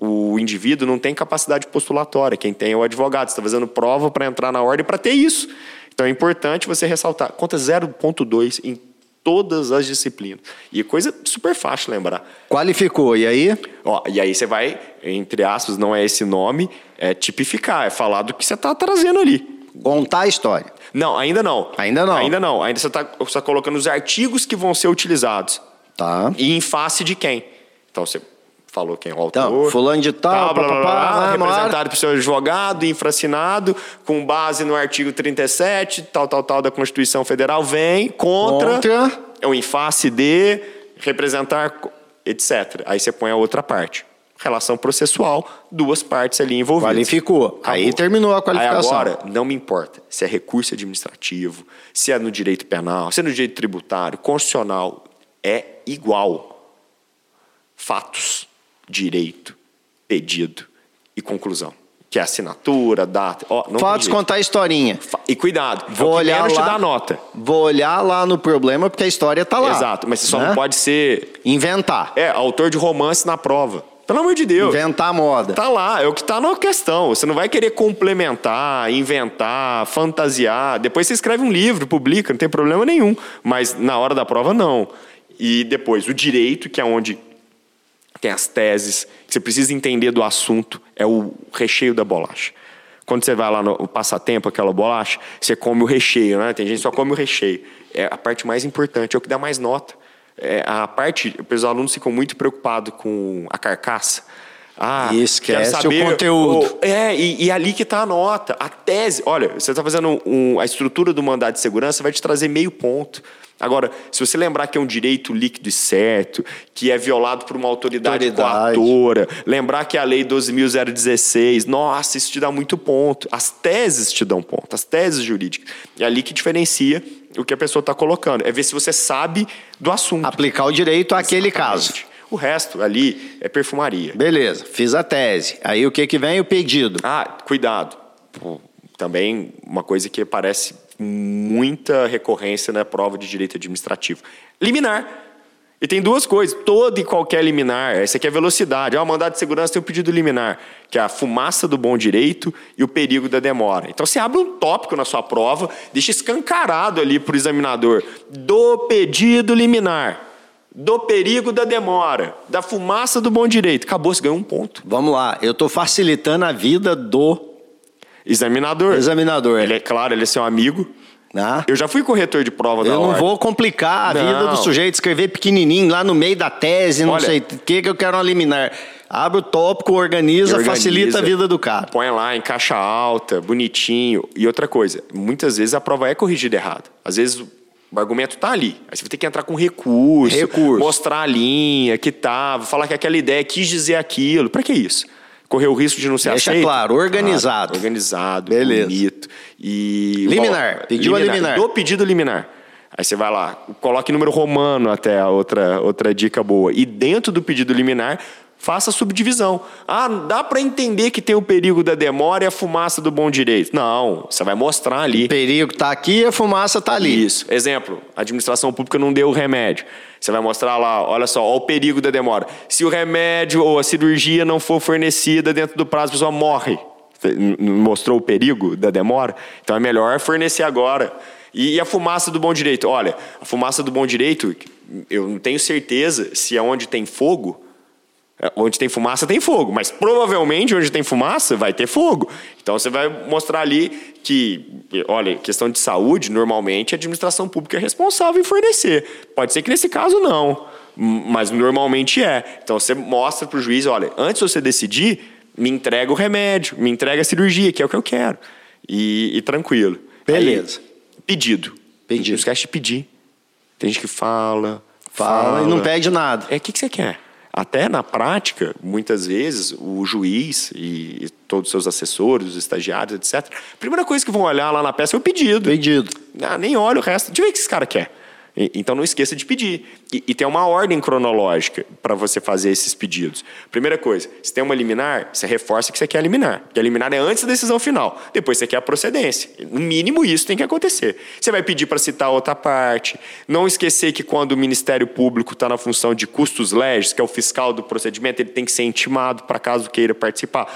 O indivíduo não tem capacidade postulatória. Quem tem é o advogado. Você está fazendo prova para entrar na ordem para ter isso. Então é importante você ressaltar. Conta 0,2 em todas as disciplinas. E coisa super fácil lembrar. Qualificou, e aí? Ó, e aí você vai, entre aspas, não é esse nome, é tipificar, é falar do que você está trazendo ali. Contar a história. Não, ainda não. Ainda não. Ainda não. Ainda você está tá colocando os artigos que vão ser utilizados. Tá. E em face de quem? Então você falou quem é o autor. Então, fulano de tal, blá, blá, blá, blá, vai, representado por seu advogado, infracinado, com base no artigo 37, tal, tal, tal da Constituição Federal, vem contra, Contra. é o em face de representar, etc. Aí você põe a outra parte. Relação processual, duas partes ali envolvidas. Qualificou. Aí Acabou. terminou a qualificação. Aí agora, não me importa se é recurso administrativo, se é no direito penal, se é no direito tributário, constitucional, é igual. Fatos, direito, pedido e conclusão. Que é assinatura, data. Ó, não Fatos jeito. contar a historinha. E cuidado, Vou é olhar lá. te dá nota. Vou olhar lá no problema porque a história tá lá. Exato, mas você só né? não pode ser inventar. é, autor de romance na prova. Pelo amor de Deus. Inventar a moda. Tá lá, é o que tá na questão. Você não vai querer complementar, inventar, fantasiar. Depois você escreve um livro, publica, não tem problema nenhum. Mas na hora da prova, não. E depois, o direito, que é onde tem as teses, que você precisa entender do assunto, é o recheio da bolacha. Quando você vai lá no passatempo, aquela bolacha, você come o recheio, né? Tem gente que só come o recheio. É a parte mais importante, é o que dá mais nota. É a parte, os alunos ficam muito preocupados com a carcaça. Ah, E esquece saber o conteúdo. o- é, e, e ali que está a nota. A tese, olha, você está fazendo um, a estrutura do mandado de segurança, vai te trazer meio ponto. Agora, se você lembrar que é um direito líquido e certo, que é violado por uma autoridade, Autoridade. coatora, lembrar que é a lei 12.016, nossa, isso te dá muito ponto. As teses te dão ponto, as teses jurídicas. É ali que diferencia o que a pessoa está colocando. É ver se você sabe do assunto. Aplicar o direito àquele caso. O resto ali é perfumaria. Beleza, fiz a tese. Aí o que que vem? O pedido. Ah, cuidado. Pô, Também uma coisa que parece muita recorrência na prova de direito administrativo. Liminar. E tem duas coisas. Toda e qualquer liminar. Essa aqui é velocidade. O mandado de segurança tem o pedido liminar, que é a fumaça do bom direito e o perigo da demora. Então você abre um tópico na sua prova, deixa escancarado ali para o examinador. Do pedido liminar. Do perigo da demora. Da fumaça do bom direito. Acabou, você ganhou um ponto. Vamos lá, eu estou facilitando a vida do Examinador. examinador. Ele é claro, ele é seu amigo. né? Eu já fui corretor de prova da Eu não ordem. vou complicar a Não. vida do sujeito, escrever pequenininho lá no meio da tese, não Olha- sei o que, que eu quero uma liminar. Abre o tópico, organiza, Organiza. facilita a vida do cara. Põe lá em caixa alta, bonitinho. E outra coisa, muitas vezes a prova é corrigida errado. Às vezes o argumento tá ali. Aí você vai ter que entrar com recurso, Recurso. mostrar a linha que tava, falar que aquela ideia quis dizer aquilo. Pra que isso? Correr o risco de não ser Deixa aceito? claro, organizado. Organizado, Beleza. bonito. E Liminar, pediu a liminar. Do pedido liminar. Aí você vai lá, coloque número romano até a outra, outra dica boa. E dentro do pedido liminar, faça subdivisão. Ah, dá para entender que tem o perigo da demora e a fumaça do bom direito. Não, você vai mostrar ali. O perigo tá aqui, a fumaça tá ali. Isso. Exemplo, a administração pública não deu o remédio. Você vai mostrar lá, olha só, olha o perigo da demora. Se o remédio ou a cirurgia não for fornecida dentro do prazo, a pessoa morre. Mostrou o perigo da demora? Então é melhor fornecer agora. E, e a fumaça do bom direito? Olha, a fumaça do bom direito, eu não tenho certeza se é onde tem fogo, Onde tem fumaça, tem fogo. Mas provavelmente onde tem fumaça, vai ter fogo. Então você vai mostrar ali que, olha, questão de saúde, normalmente a administração pública é responsável em fornecer. Pode ser que nesse caso não, mas normalmente é. Então você mostra para o juiz: olha, antes de você decidir, me entrega o remédio, me entrega a cirurgia, que é o que eu quero. E, e tranquilo. Beleza. Aí, pedido. Pedido. Não esquece de pedir. Tem gente que fala. Fala e não pede nada. É o que, que você quer. Até na prática, muitas vezes, o juiz e todos os seus assessores, os estagiários, etc., a primeira coisa que vão olhar lá na peça é o pedido. Pedido. Ah, nem olha o resto. Deixa eu ver o que esse cara quer. Então não esqueça de pedir. E, e tem uma ordem cronológica para você fazer esses pedidos. Primeira coisa, se tem uma liminar, você reforça que você quer liminar. Porque a liminar é antes da decisão final. Depois você quer a procedência. No mínimo isso tem que acontecer. Você vai pedir para citar outra parte. Não esquecer que quando o Ministério Público está na função de custos legis, que é o fiscal do procedimento, ele tem que ser intimado para caso queira participar.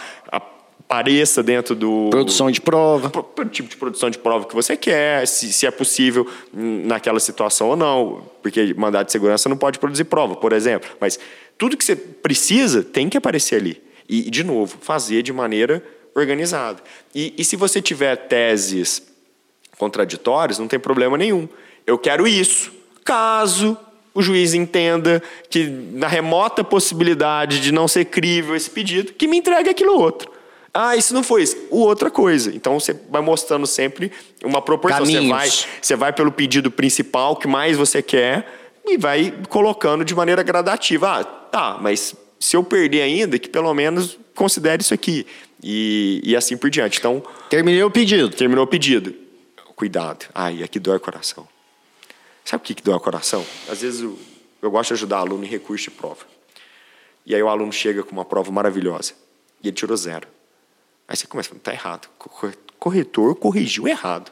Apareça dentro do Produção de prova. pro- pro tipo de produção de prova que você quer, se, se é possível naquela situação ou não, porque mandado de segurança não pode produzir prova, por exemplo. Mas tudo que você precisa tem que aparecer ali. E, de novo, fazer de maneira organizada. E, e se você tiver teses contraditórias, não tem problema nenhum. Eu quero isso. Caso o juiz entenda que, na remota possibilidade de não ser crível esse pedido, que me entregue aquilo outro. Ah, isso não foi isso. O outra coisa. Então você vai mostrando sempre uma proporção. Você vai, você vai pelo pedido principal que mais você quer e vai colocando de maneira gradativa. Ah, tá, mas se eu perder ainda, que pelo menos considere isso aqui. E, e assim por diante. Então, Terminei o pedido. terminou o pedido. Cuidado. Ai, aqui dói o coração. Sabe o que, que dói o coração? Às vezes eu, eu gosto de ajudar aluno em recurso de prova. E aí o aluno chega com uma prova maravilhosa. E ele tirou zero. Aí você começa a tá errado. Co- Corretor corrigiu errado.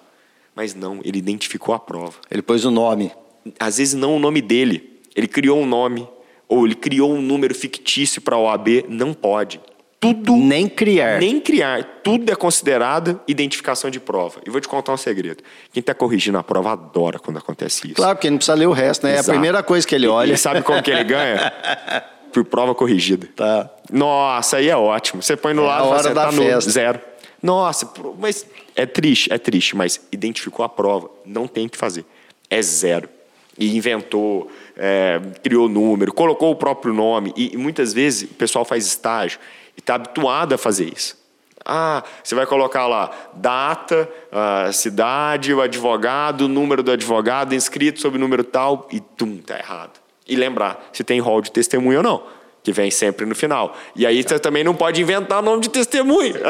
Mas não, ele identificou a prova. Ele pôs o nome. Às vezes não o nome dele. Ele criou um nome. Ou ele criou um número fictício para a OAB. Não pode. Tudo Nem criar. nem criar. Tudo é considerado identificação de prova. E vou te contar um segredo. Quem está corrigindo a prova adora quando acontece isso. Claro, porque não precisa ler o resto, né? É a Exato. primeira coisa que ele E- olha. E sabe como que ele ganha? Por prova corrigida. Tá. Nossa, aí é ótimo. Você põe no É lado você da tá no festa. zero. Nossa, mas é triste, é triste, mas identificou a prova, não tem o que fazer. É zero. E inventou, é, criou número, colocou o próprio nome. E, e muitas vezes o pessoal faz estágio e está habituado a fazer isso. Ah, você vai colocar lá data, a cidade, o advogado, o número do advogado, inscrito sob o número tal, e tum, tá errado. E lembrar se tem rol de testemunha ou não, que vem sempre no final. E aí você também não pode inventar nome de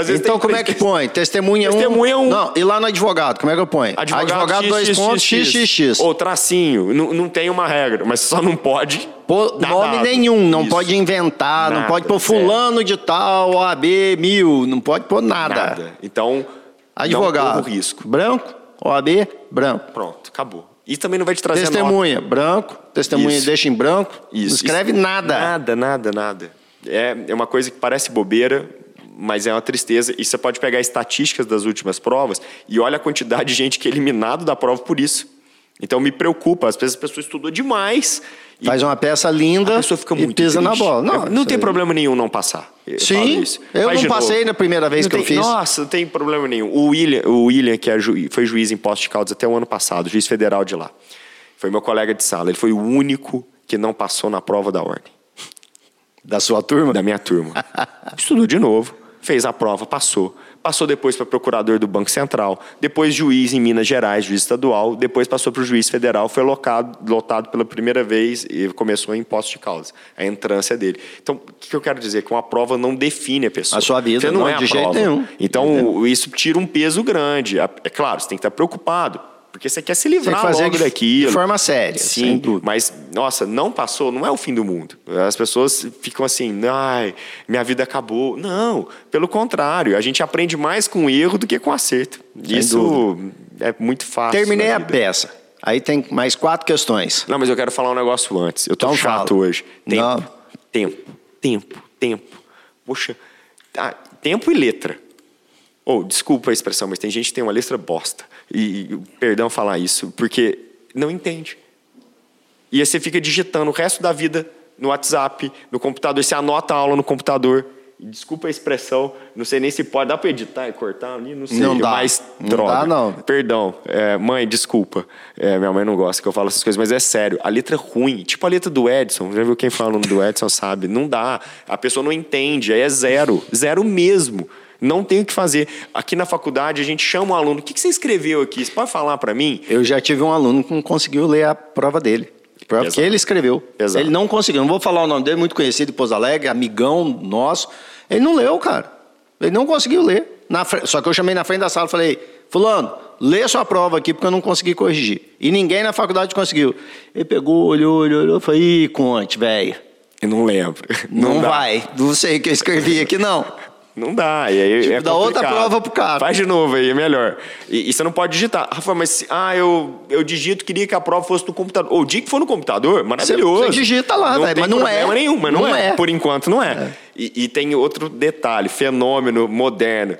vezes Então, como é que põe? Testemunha 1. Testemunha um. Não, e lá no advogado, como é que eu ponho? Advogado, dois X, pontos, X, XXX. Ou tracinho. Não, não tem uma regra, mas só não pode. Pô, nome nenhum, não Isso. pode inventar, não Nada, pode pôr zero. fulano de tal, OAB mil, não pode pôr nada. Nada. Então, não Advogado, corra o risco. branco, OAB, branco. Pronto, acabou. E também não vai te trazer Testemunha, branco, testemunha Isso. deixa em branco, Isso. não escreve Isso. nada. Nada, nada, nada. É, é uma coisa que parece bobeira, mas é uma tristeza. E você pode pegar estatísticas das últimas provas e olha a quantidade de gente que é eliminado da prova por isso. Então me preocupa. Às vezes a pessoa estudou demais. E Faz uma peça linda a pessoa fica e muito pisa na triste. bola. não Não, não tem aí- problema nenhum não passar. Eu Sim, eu Faz não passei novo. na primeira vez Não que eu tem- fiz. Nossa, não tem problema nenhum. O William, o William que é ju- foi juiz em Poços de Caldas até o ano passado, juiz federal de lá. Foi meu colega de sala. Ele foi o único que não passou na prova da ordem Da sua turma? da minha turma. Estudou de novo, fez a prova, passou. Passou depois para procurador do Banco Central, depois juiz em Minas Gerais, juiz estadual, depois passou para o juiz federal, foi locado, lotado pela primeira vez e começou em Poços de Caldas, a entrância dele. Então, o que eu quero dizer? Que uma prova não define a pessoa. A sua vida, Você não, não, é a de jeito prova. nenhum. Então, isso tira um peso grande. É claro, você tem que estar preocupado, porque você quer se livrar Tem que fazer logo daquilo. de forma séria, sem Sim, dúvida. mas, nossa, não passou, não é o fim do mundo. As pessoas ficam assim, ai, minha vida acabou. Não, pelo contrário, a gente aprende mais com erro do que com acerto. Isso é muito fácil. Terminei a peça. Aí tem mais quatro questões. Não, mas eu quero falar um negócio antes. Eu tô Então chato fala. hoje. Tempo, Não. tempo, tempo, tempo. Poxa, tá, tempo e letra. Ou, desculpa a expressão, mas tem gente que tem uma letra bosta. E, e, perdão falar isso, porque não entende. E aí você fica digitando o resto da vida no WhatsApp, no computador, você anota a aula no computador. Desculpa a expressão, não sei nem se pode, dá para editar e cortar ali, não sei. Não dá. Mas, Não droga. dá, não. Perdão, é, mãe, desculpa. É, minha mãe não gosta que eu falo essas coisas, mas é sério. A letra é ruim, tipo a letra do Edson, já viu quem fala o nome do Edson sabe. Não dá. A pessoa não entende, aí é zero. Zero mesmo. Não tem o que fazer. Aqui na faculdade a gente chama o aluno. O que que você escreveu aqui? Você pode falar para mim? Eu já tive um aluno que não conseguiu ler a prova dele. Prova que Exato. ele escreveu. Exato. Ele não conseguiu. Não vou falar o nome dele, muito conhecido em Pouso Alegre, amigão nosso. Ele não leu, cara. Ele não conseguiu ler. Na fre- Só que eu chamei na frente da sala e falei, fulano, lê sua prova aqui porque eu não consegui corrigir. E ninguém na faculdade conseguiu. Ele pegou, olhou, olhou, olhou, falei, ih, Conte, velho. Eu não lembro. Não, dá. vai. Não sei o que eu escrevi aqui, não. Não dá. E aí é dá outra complicado. prova pro cara. Faz de novo aí, é melhor. E, e você não pode digitar. Rafa, mas se- ah, eu, eu digito, queria que a prova fosse no computador. Ou o dia que for no computador, maravilhoso. você digita lá, não tem mas não é. nenhum, mas não, Não é. é. Por enquanto não é. E, e tem outro detalhe, fenômeno moderno.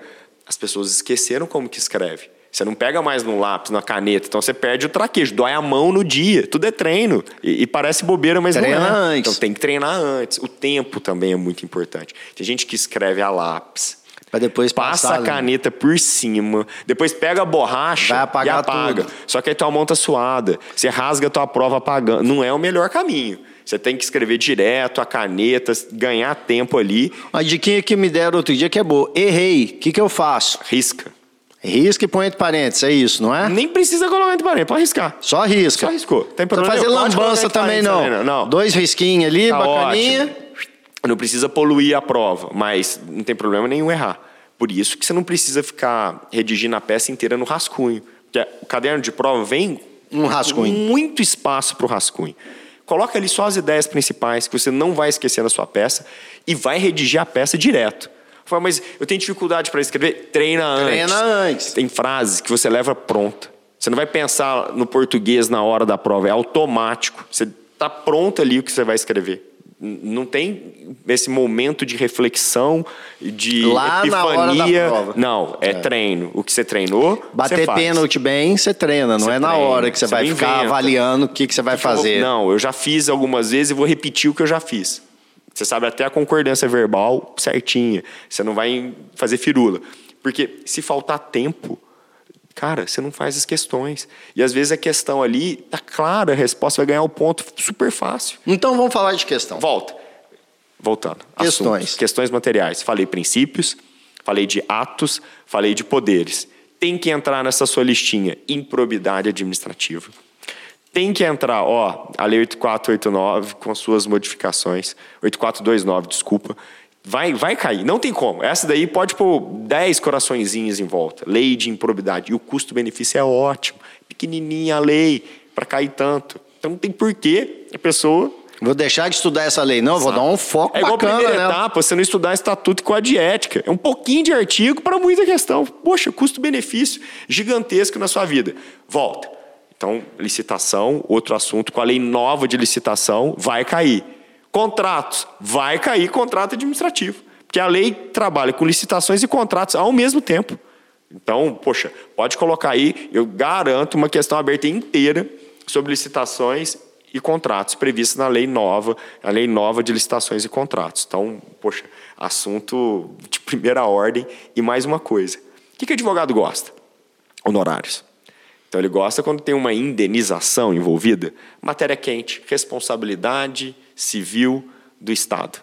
As pessoas esqueceram como que escreve. Você não pega mais no lápis, na caneta, então você perde o traquejo, dói a mão no dia. Tudo é treino. E, e parece bobeira, mas Treina não é. antes. Então tem que treinar antes. O tempo também é muito importante. Tem gente que escreve a lápis. Pra depois Passa passar a caneta por cima, depois pega a borracha e apaga. tudo. Só que aí tua mão tá suada, você rasga a tua prova apagando. Não é o melhor caminho. Você tem que escrever direto a caneta, ganhar tempo ali, Uma diquinha que me deram outro dia que é boa. Errei. O que, que eu faço? risca. Risca e põe entre parênteses, é isso, não é? Nem precisa colocar entre parênteses, pode riscar. Só risca. Só riscou. Tem Não problema fazer nenhum. Pode lambança também não. também, não. Dois risquinhos ali, Tá bacaninha. ótimo. Não precisa poluir a prova, mas não tem problema nenhum errar. Por isso que você não precisa ficar redigindo a peça inteira no rascunho. Porque o caderno de prova vem Um rascunho. com muito espaço para o rascunho. Coloca ali só as ideias principais que você não vai esquecer na sua peça e vai redigir a peça direto. Fala, mas eu tenho dificuldade para escrever. Treina antes. Treina antes. Tem frases que você leva pronta. Você não vai pensar no português na hora da prova, é automático. Você está pronto ali o que você vai escrever. Não tem esse momento de reflexão, de Lá na hora da epifania. prova. Não, é, treino. O que você treinou, você Bater faz. pênalti bem, você treina. Não Você é na treina, hora que você você vai não ficar inventa. avaliando o que, que você vai fazer. Não, eu já fiz algumas vezes e vou repetir o que eu já fiz. Você sabe até a concordância verbal certinha. Você não vai fazer firula. Porque se faltar tempo, cara, você não faz as questões. E às vezes a questão ali tá clara, a resposta vai ganhar o ponto super fácil. Então vamos falar de questão. Volta. Voltando. Questões. Assuntos. Questões materiais. Falei princípios, falei de atos, falei de poderes. Tem que entrar nessa sua listinha improbidade administrativa. Tem que entrar, ó, a Lei 8489 com suas modificações. 8429, desculpa. Vai, vai cair, não tem como. Essa daí pode pôr 10 coraçõezinhos em volta. Lei de improbidade. E o custo-benefício é ótimo. Pequenininha a lei, para cair tanto. Então não tem porquê a pessoa Vou deixar de estudar essa lei. Não, vou dar um foco é igual a bacana, primeira né? etapa, você não estudar estatuto e código de ética. É um pouquinho de artigo para muita questão. Poxa, custo-benefício gigantesco na sua vida. Volta. Então, licitação, outro assunto, com a lei nova de licitação, vai cair. Contratos, vai cair contrato administrativo. Porque a lei trabalha com licitações e contratos ao mesmo tempo. Então, poxa, pode colocar aí, eu garanto uma questão aberta inteira sobre licitações e contratos previstos na lei nova, a lei nova de licitações e contratos. Então, poxa, assunto de primeira ordem. E mais uma coisa: o que, que advogado gosta? Honorários. Então, ele gosta quando tem uma indenização envolvida, matéria quente, responsabilidade civil do Estado.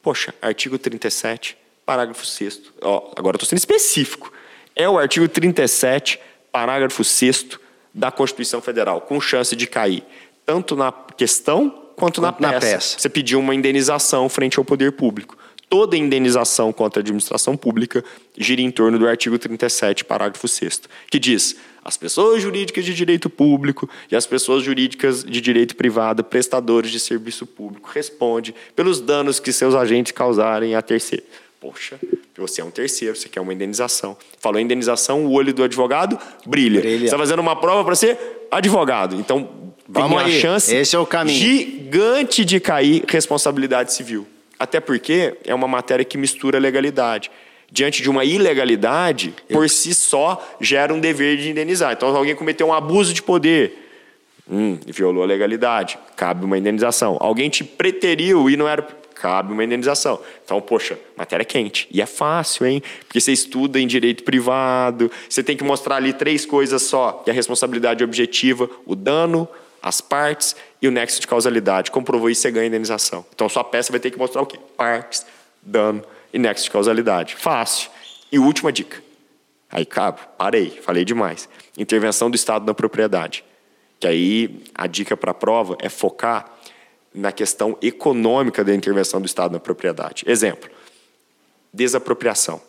Poxa, artigo 37, parágrafo 6. Ó, agora estou sendo específico. É o artigo 37, parágrafo 6 da Constituição Federal, com chance de cair tanto na questão quanto, na, Quanto na peça. peça. Você pediu uma indenização frente ao poder público. Toda indenização contra a administração pública gira em torno do artigo 37, parágrafo 6 que diz: as pessoas jurídicas de direito público e as pessoas jurídicas de direito privado, prestadores de serviço público, responde pelos danos que seus agentes causarem a terceiro. Poxa, você é um terceiro, você quer uma indenização. Falou em indenização, o olho do advogado brilha. Brilha. Você está fazendo uma prova para ser advogado. Então, tem Vamos uma aí, chance esse é o caminho. gigante de cair responsabilidade civil. Até porque é uma matéria que mistura legalidade. Diante de uma ilegalidade, por si só, gera um dever de indenizar. Então, alguém cometeu um abuso de poder, hum, violou a legalidade, cabe uma indenização. Alguém te preteriu e não era. Cabe uma indenização. Então, poxa, matéria quente. E é fácil, hein? Porque você estuda em direito privado, você tem que mostrar ali três coisas só: que é a responsabilidade objetiva, o dano, as partes e o nexo de causalidade. Comprovou isso, você ganha indenização. Então, sua peça vai ter que mostrar o quê? Partes, dano e nexo de causalidade. Fácil. E última dica. Aí, cabo, parei, falei demais. Intervenção do Estado na propriedade. Que aí a dica para a prova é focar na questão econômica da intervenção do Estado na propriedade. Exemplo: desapropriação.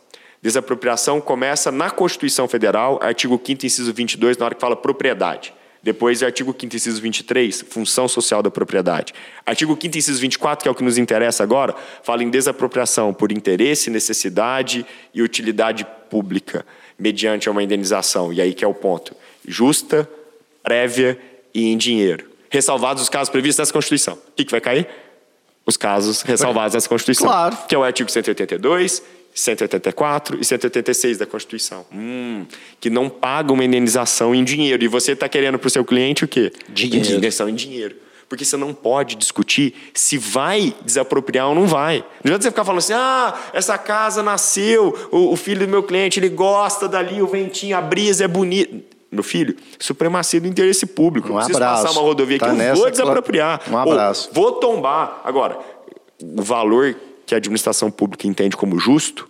Desapropriação começa na Constituição Federal, artigo 5 inciso 22, na hora que fala propriedade. Depois, artigo 5 inciso 23, função social da propriedade. Artigo 5 inciso 24, que é o que nos interessa agora, fala em desapropriação por interesse, necessidade e utilidade pública, mediante uma indenização. E aí que é o ponto. Justa, prévia e em dinheiro. Ressalvados os casos previstos nessa Constituição. O que, que vai cair? Os casos ressalvados nessa Constituição. Claro. Que é o artigo 182, 184 e 186 da Constituição. Hum, que não paga uma indenização em dinheiro. E você está querendo para o seu cliente o quê? Dinheiro. Indenização em dinheiro. Porque você não pode discutir se vai desapropriar ou não vai. Não adianta você ficar falando assim: ah, essa casa nasceu, o, o filho do meu cliente, ele gosta dali, o ventinho, a brisa é bonita. Meu filho, supremacia do interesse público. Um não preciso abraço. passar uma rodovia Tá aqui, eu vou desapropriar. Um abraço. Ou vou tombar. Agora, o valor que a administração pública entende como justo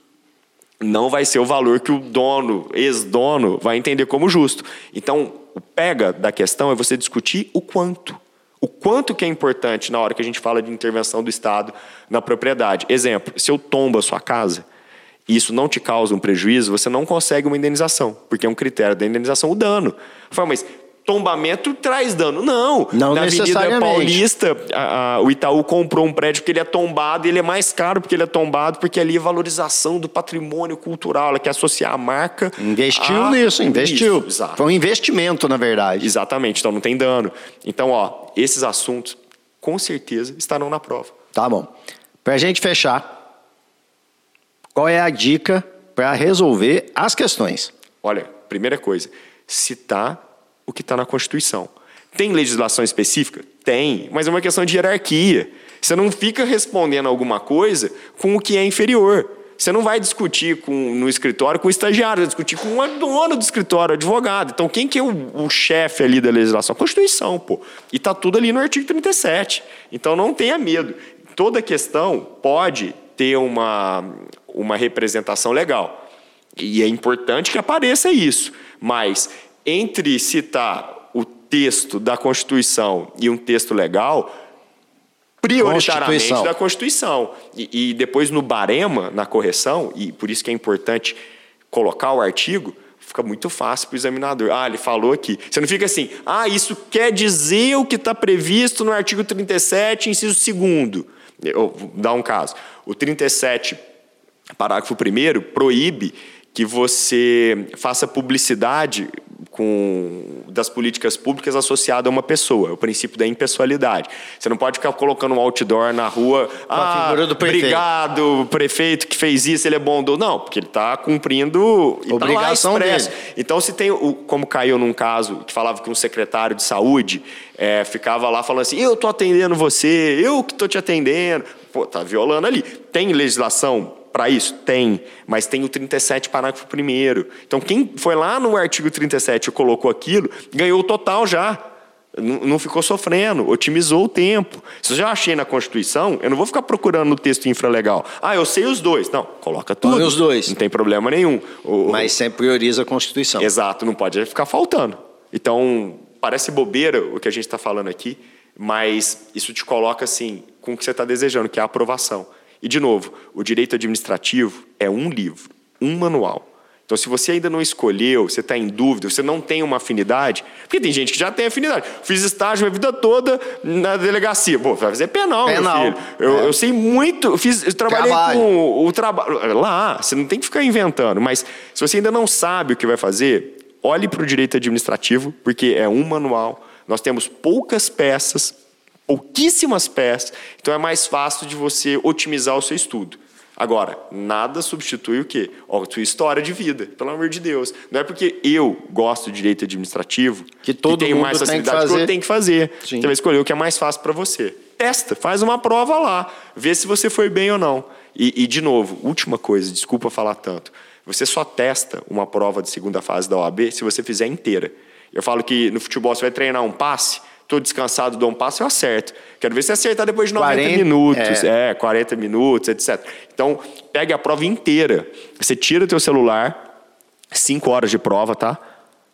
não vai ser o valor que o dono, ex-dono, vai entender como justo. Então, o pega da questão é você discutir o quanto. O quanto que é importante na hora que a gente fala de intervenção do Estado na propriedade. Exemplo, se eu tombo a sua casa e isso não te causa um prejuízo, você não consegue uma indenização, porque é um critério da indenização o dano. Fala, mas tombamento traz dano. Não. Não Na Avenida. Paulista, a- a- o Itaú comprou um prédio porque ele é tombado e ele é mais caro porque ele é tombado, porque ali é valorização do patrimônio cultural, ela quer associar a marca. Investiu a- nisso, investiu. Isso, exato. Foi um investimento, na verdade. Exatamente, então não tem dano. Então, ó, esses assuntos com certeza estarão na prova. Tá bom. Pra gente fechar, qual é a dica para resolver as questões? Olha, primeira coisa, citar o que está na Constituição. Tem legislação específica? Tem, mas é uma questão de hierarquia. Você não fica respondendo alguma coisa com o que é inferior. Você não vai discutir com, no escritório com o estagiário, vai discutir com o dono do escritório, advogado. Então, quem que é o, o chefe ali da legislação? A Constituição, pô. E está tudo ali no artigo 37. Então, não tenha medo. Toda questão pode ter uma, uma representação legal. E é importante que apareça isso. Mas entre citar o texto da Constituição e um texto legal, prioritariamente Constituição. da Constituição. E, e depois no barema, na correção, e por isso que é importante colocar o artigo, fica muito fácil para o examinador. Ah, ele falou aqui. Você não fica assim, ah, isso quer dizer o que está previsto no artigo 37, inciso 2 Eu vou dar um caso. O 37, parágrafo 1 proíbe que você faça publicidade com, das políticas públicas associada a uma pessoa, é o princípio da impessoalidade. Você não pode ficar colocando um outdoor na rua, ah, figura do prefeito." obrigado, prefeito que fez isso, ele é bom. Não, porque ele está cumprindo e tá Obrigação expresso. dele. Então, se tem, o, como caiu num caso que falava que um secretário de saúde é, ficava lá falando assim, eu estou atendendo você, eu que estou te atendendo. Pô, tá violando ali. Tem legislação para isso? Tem, mas tem o 37, parágrafo 1 Então, quem foi lá no artigo 37 e colocou aquilo, ganhou o total já. Não ficou sofrendo, otimizou o tempo. Se eu já achei na Constituição, eu não vou ficar procurando no texto infralegal. Ah, eu sei os dois. Não, coloca tudo. Põe os dois. Não tem problema nenhum. O- Mas sempre prioriza a Constituição. Exato, não pode ficar faltando. Então, parece bobeira o que a gente está falando aqui, mas isso te coloca assim com o que você está desejando, que é a aprovação. E, de novo, o direito administrativo é um livro, um manual. Então, se você ainda não escolheu, você está em dúvida, você não tem uma afinidade, porque tem gente que já tem afinidade. Fiz estágio a vida toda na delegacia. Pô, vai fazer penal, Penal. meu filho. Eu, É. eu sei muito, eu, fiz, eu trabalhei Trabalho. com o trabalho. Lá, você não tem que ficar inventando, mas se você ainda não sabe o que vai fazer, olhe para o direito administrativo, porque é um manual. Nós temos poucas peças, pouquíssimas peças, então é mais fácil de você otimizar o seu estudo. Agora, nada substitui o quê? A sua história de vida, pelo amor de Deus. Não é porque eu gosto de direito administrativo Que todo tenho mundo mais tem que facilidade que eu tenho que fazer. Sim. Você vai escolher o que é mais fácil para você. Testa, faz uma prova lá, vê se você foi bem ou não. E, e, de novo, última coisa, desculpa falar tanto. Você só testa uma prova de segunda fase da OAB se você fizer inteira. Eu falo que no futebol você vai treinar um passe, estou descansado, dou um passe, eu acerto. Quero ver se acertar depois de 90 40, minutos, é. é. 40 minutos, etc. Então, pegue a prova inteira. Você tira o teu celular, 5 horas de prova, tá?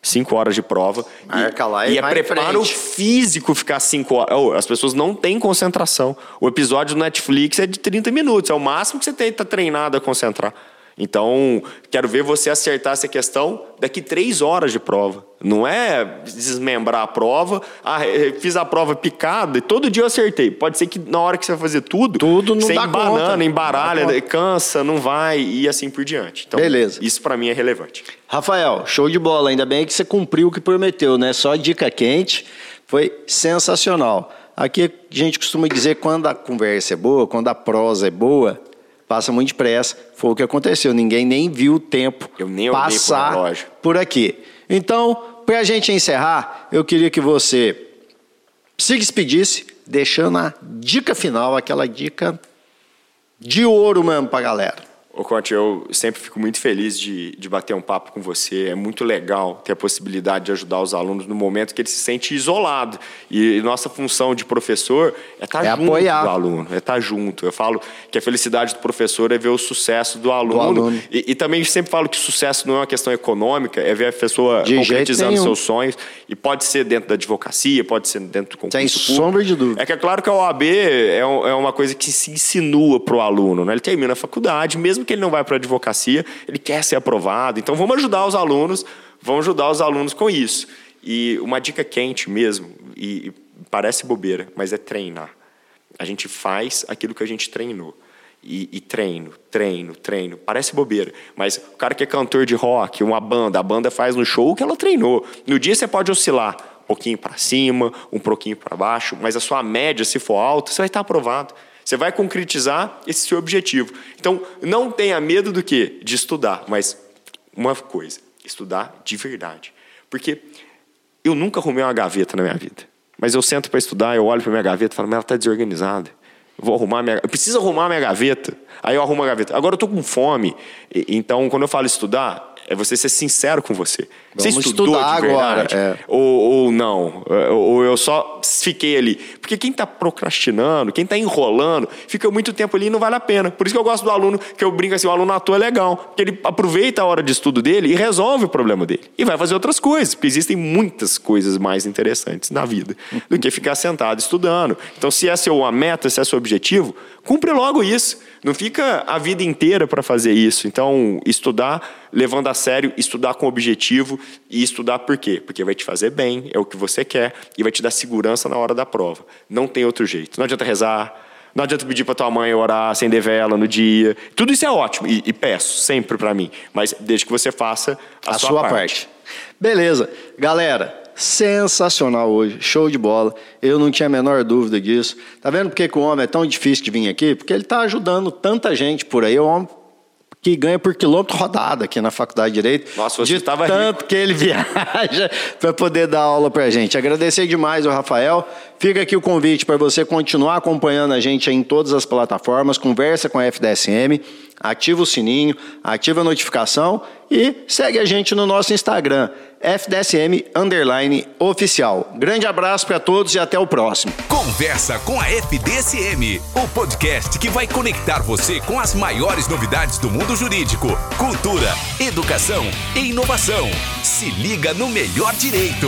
5 horas de prova. Marca lá e e é preparo físico ficar 5 horas. Oh, as pessoas não têm concentração. O episódio do Netflix é de 30 minutos, é o máximo que você tem tá treinado a concentrar. Então, quero ver você acertar essa questão daqui três horas de prova. Não é desmembrar a prova. Ah, eh, fiz a prova picada e todo dia eu acertei. Pode ser que na hora que você vai fazer tudo, Tudo não você dá embanana, conta. embaralha, Não cansa, não vai e assim por diante. Então, Beleza. isso para mim é relevante. Rafael, show de bola. Ainda bem que você cumpriu o que prometeu, né? Só dica quente. Foi sensacional. Aqui a gente costuma dizer que quando a conversa é boa, quando a prosa é boa, passa muito depressa. Foi o que aconteceu. Ninguém nem viu o tempo passar relógio. por aqui. Então, para a gente encerrar, eu queria que você se despedisse, deixando a dica final, aquela dica de ouro mesmo pra galera. Ô, Conte, eu sempre fico muito feliz de, de bater um papo com você. É muito legal ter a possibilidade de ajudar os alunos no momento que ele se sente isolado. E, nossa função de professor é estar É junto apoiar. do aluno, é estar junto. Eu falo que a felicidade do professor é ver o sucesso do aluno. aluno. E, e também sempre falo que sucesso não é uma questão econômica, é ver a pessoa De concretizando seus sonhos. E pode ser dentro da advocacia, pode ser dentro do concurso Sem público. sombra de dúvida. É que é claro que a OAB é, um- é uma coisa que se insinua para o aluno. Né? Ele termina a faculdade, mesmo que ele não vai para a advocacia, ele quer ser aprovado. Então vamos ajudar os alunos, vamos ajudar os alunos com isso. E uma dica quente mesmo, e, e parece bobeira, mas é treinar. A gente faz aquilo que a gente treinou. E, e treino, treino, treino. Parece bobeira, mas o cara que é cantor de rock, uma banda, a banda faz no show o que ela treinou. No dia você pode oscilar um pouquinho para cima, um pouquinho para baixo, mas a sua média, se for alta, você vai estar aprovado. Você vai concretizar esse seu objetivo. Então, não tenha medo do quê? De estudar, mas uma coisa, estudar de verdade. Porque eu nunca arrumei uma gaveta na minha vida. Mas eu sento para estudar, eu olho para minha gaveta e falo, mas ela está desorganizada. Eu vou arrumar minha... Eu preciso arrumar minha gaveta. Aí eu arrumo a gaveta. Agora eu estou com fome. Então, quando eu falo estudar, é você ser sincero com você. você Vamos estudou estudar de agora, verdade? é. Ou, ou não. Ou, ou eu só fiquei ali. Porque quem está procrastinando, quem está enrolando, fica muito tempo ali e não vale a pena. Por isso que eu gosto do aluno, que eu brinco assim, o aluno à toa é legal. Porque ele aproveita a hora de estudo dele e resolve o problema dele. E vai fazer outras coisas. Porque existem muitas coisas mais interessantes na vida do que ficar sentado estudando. Então, se essa é uma meta, se é seu objetivo, cumpre logo isso. Não fica a vida inteira para fazer isso. Então, estudar levando a sério, estudar com objetivo e estudar por quê? Porque vai te fazer bem, é o que você quer e vai te dar segurança na hora da prova. Não tem outro jeito. Não adianta rezar, não adianta pedir para tua mãe orar, acender vela no dia. Tudo isso é ótimo e, e peço sempre para mim, mas desde que você faça a, a sua, parte. Beleza. Galera, sensacional hoje. Show de bola. Eu não tinha a menor dúvida disso. Tá vendo por que o homem é tão difícil de vir aqui? Porque ele está ajudando tanta gente por aí. O homem que ganha por quilômetro rodado aqui na Faculdade de Direito. Nossa, você estava tanto que ele viaja para poder dar aula para gente. Agradecer demais o Rafael. Fica aqui o convite para você continuar acompanhando a gente aí em todas as plataformas. Conversa com a FDSM, ativa o sininho, ativa a notificação e segue a gente no nosso Instagram, FDSM underline oficial. Grande abraço para todos e até o próximo. Conversa com a FDSM, o podcast que vai conectar você com as maiores novidades do mundo jurídico, cultura, educação e inovação. Se liga no melhor direito.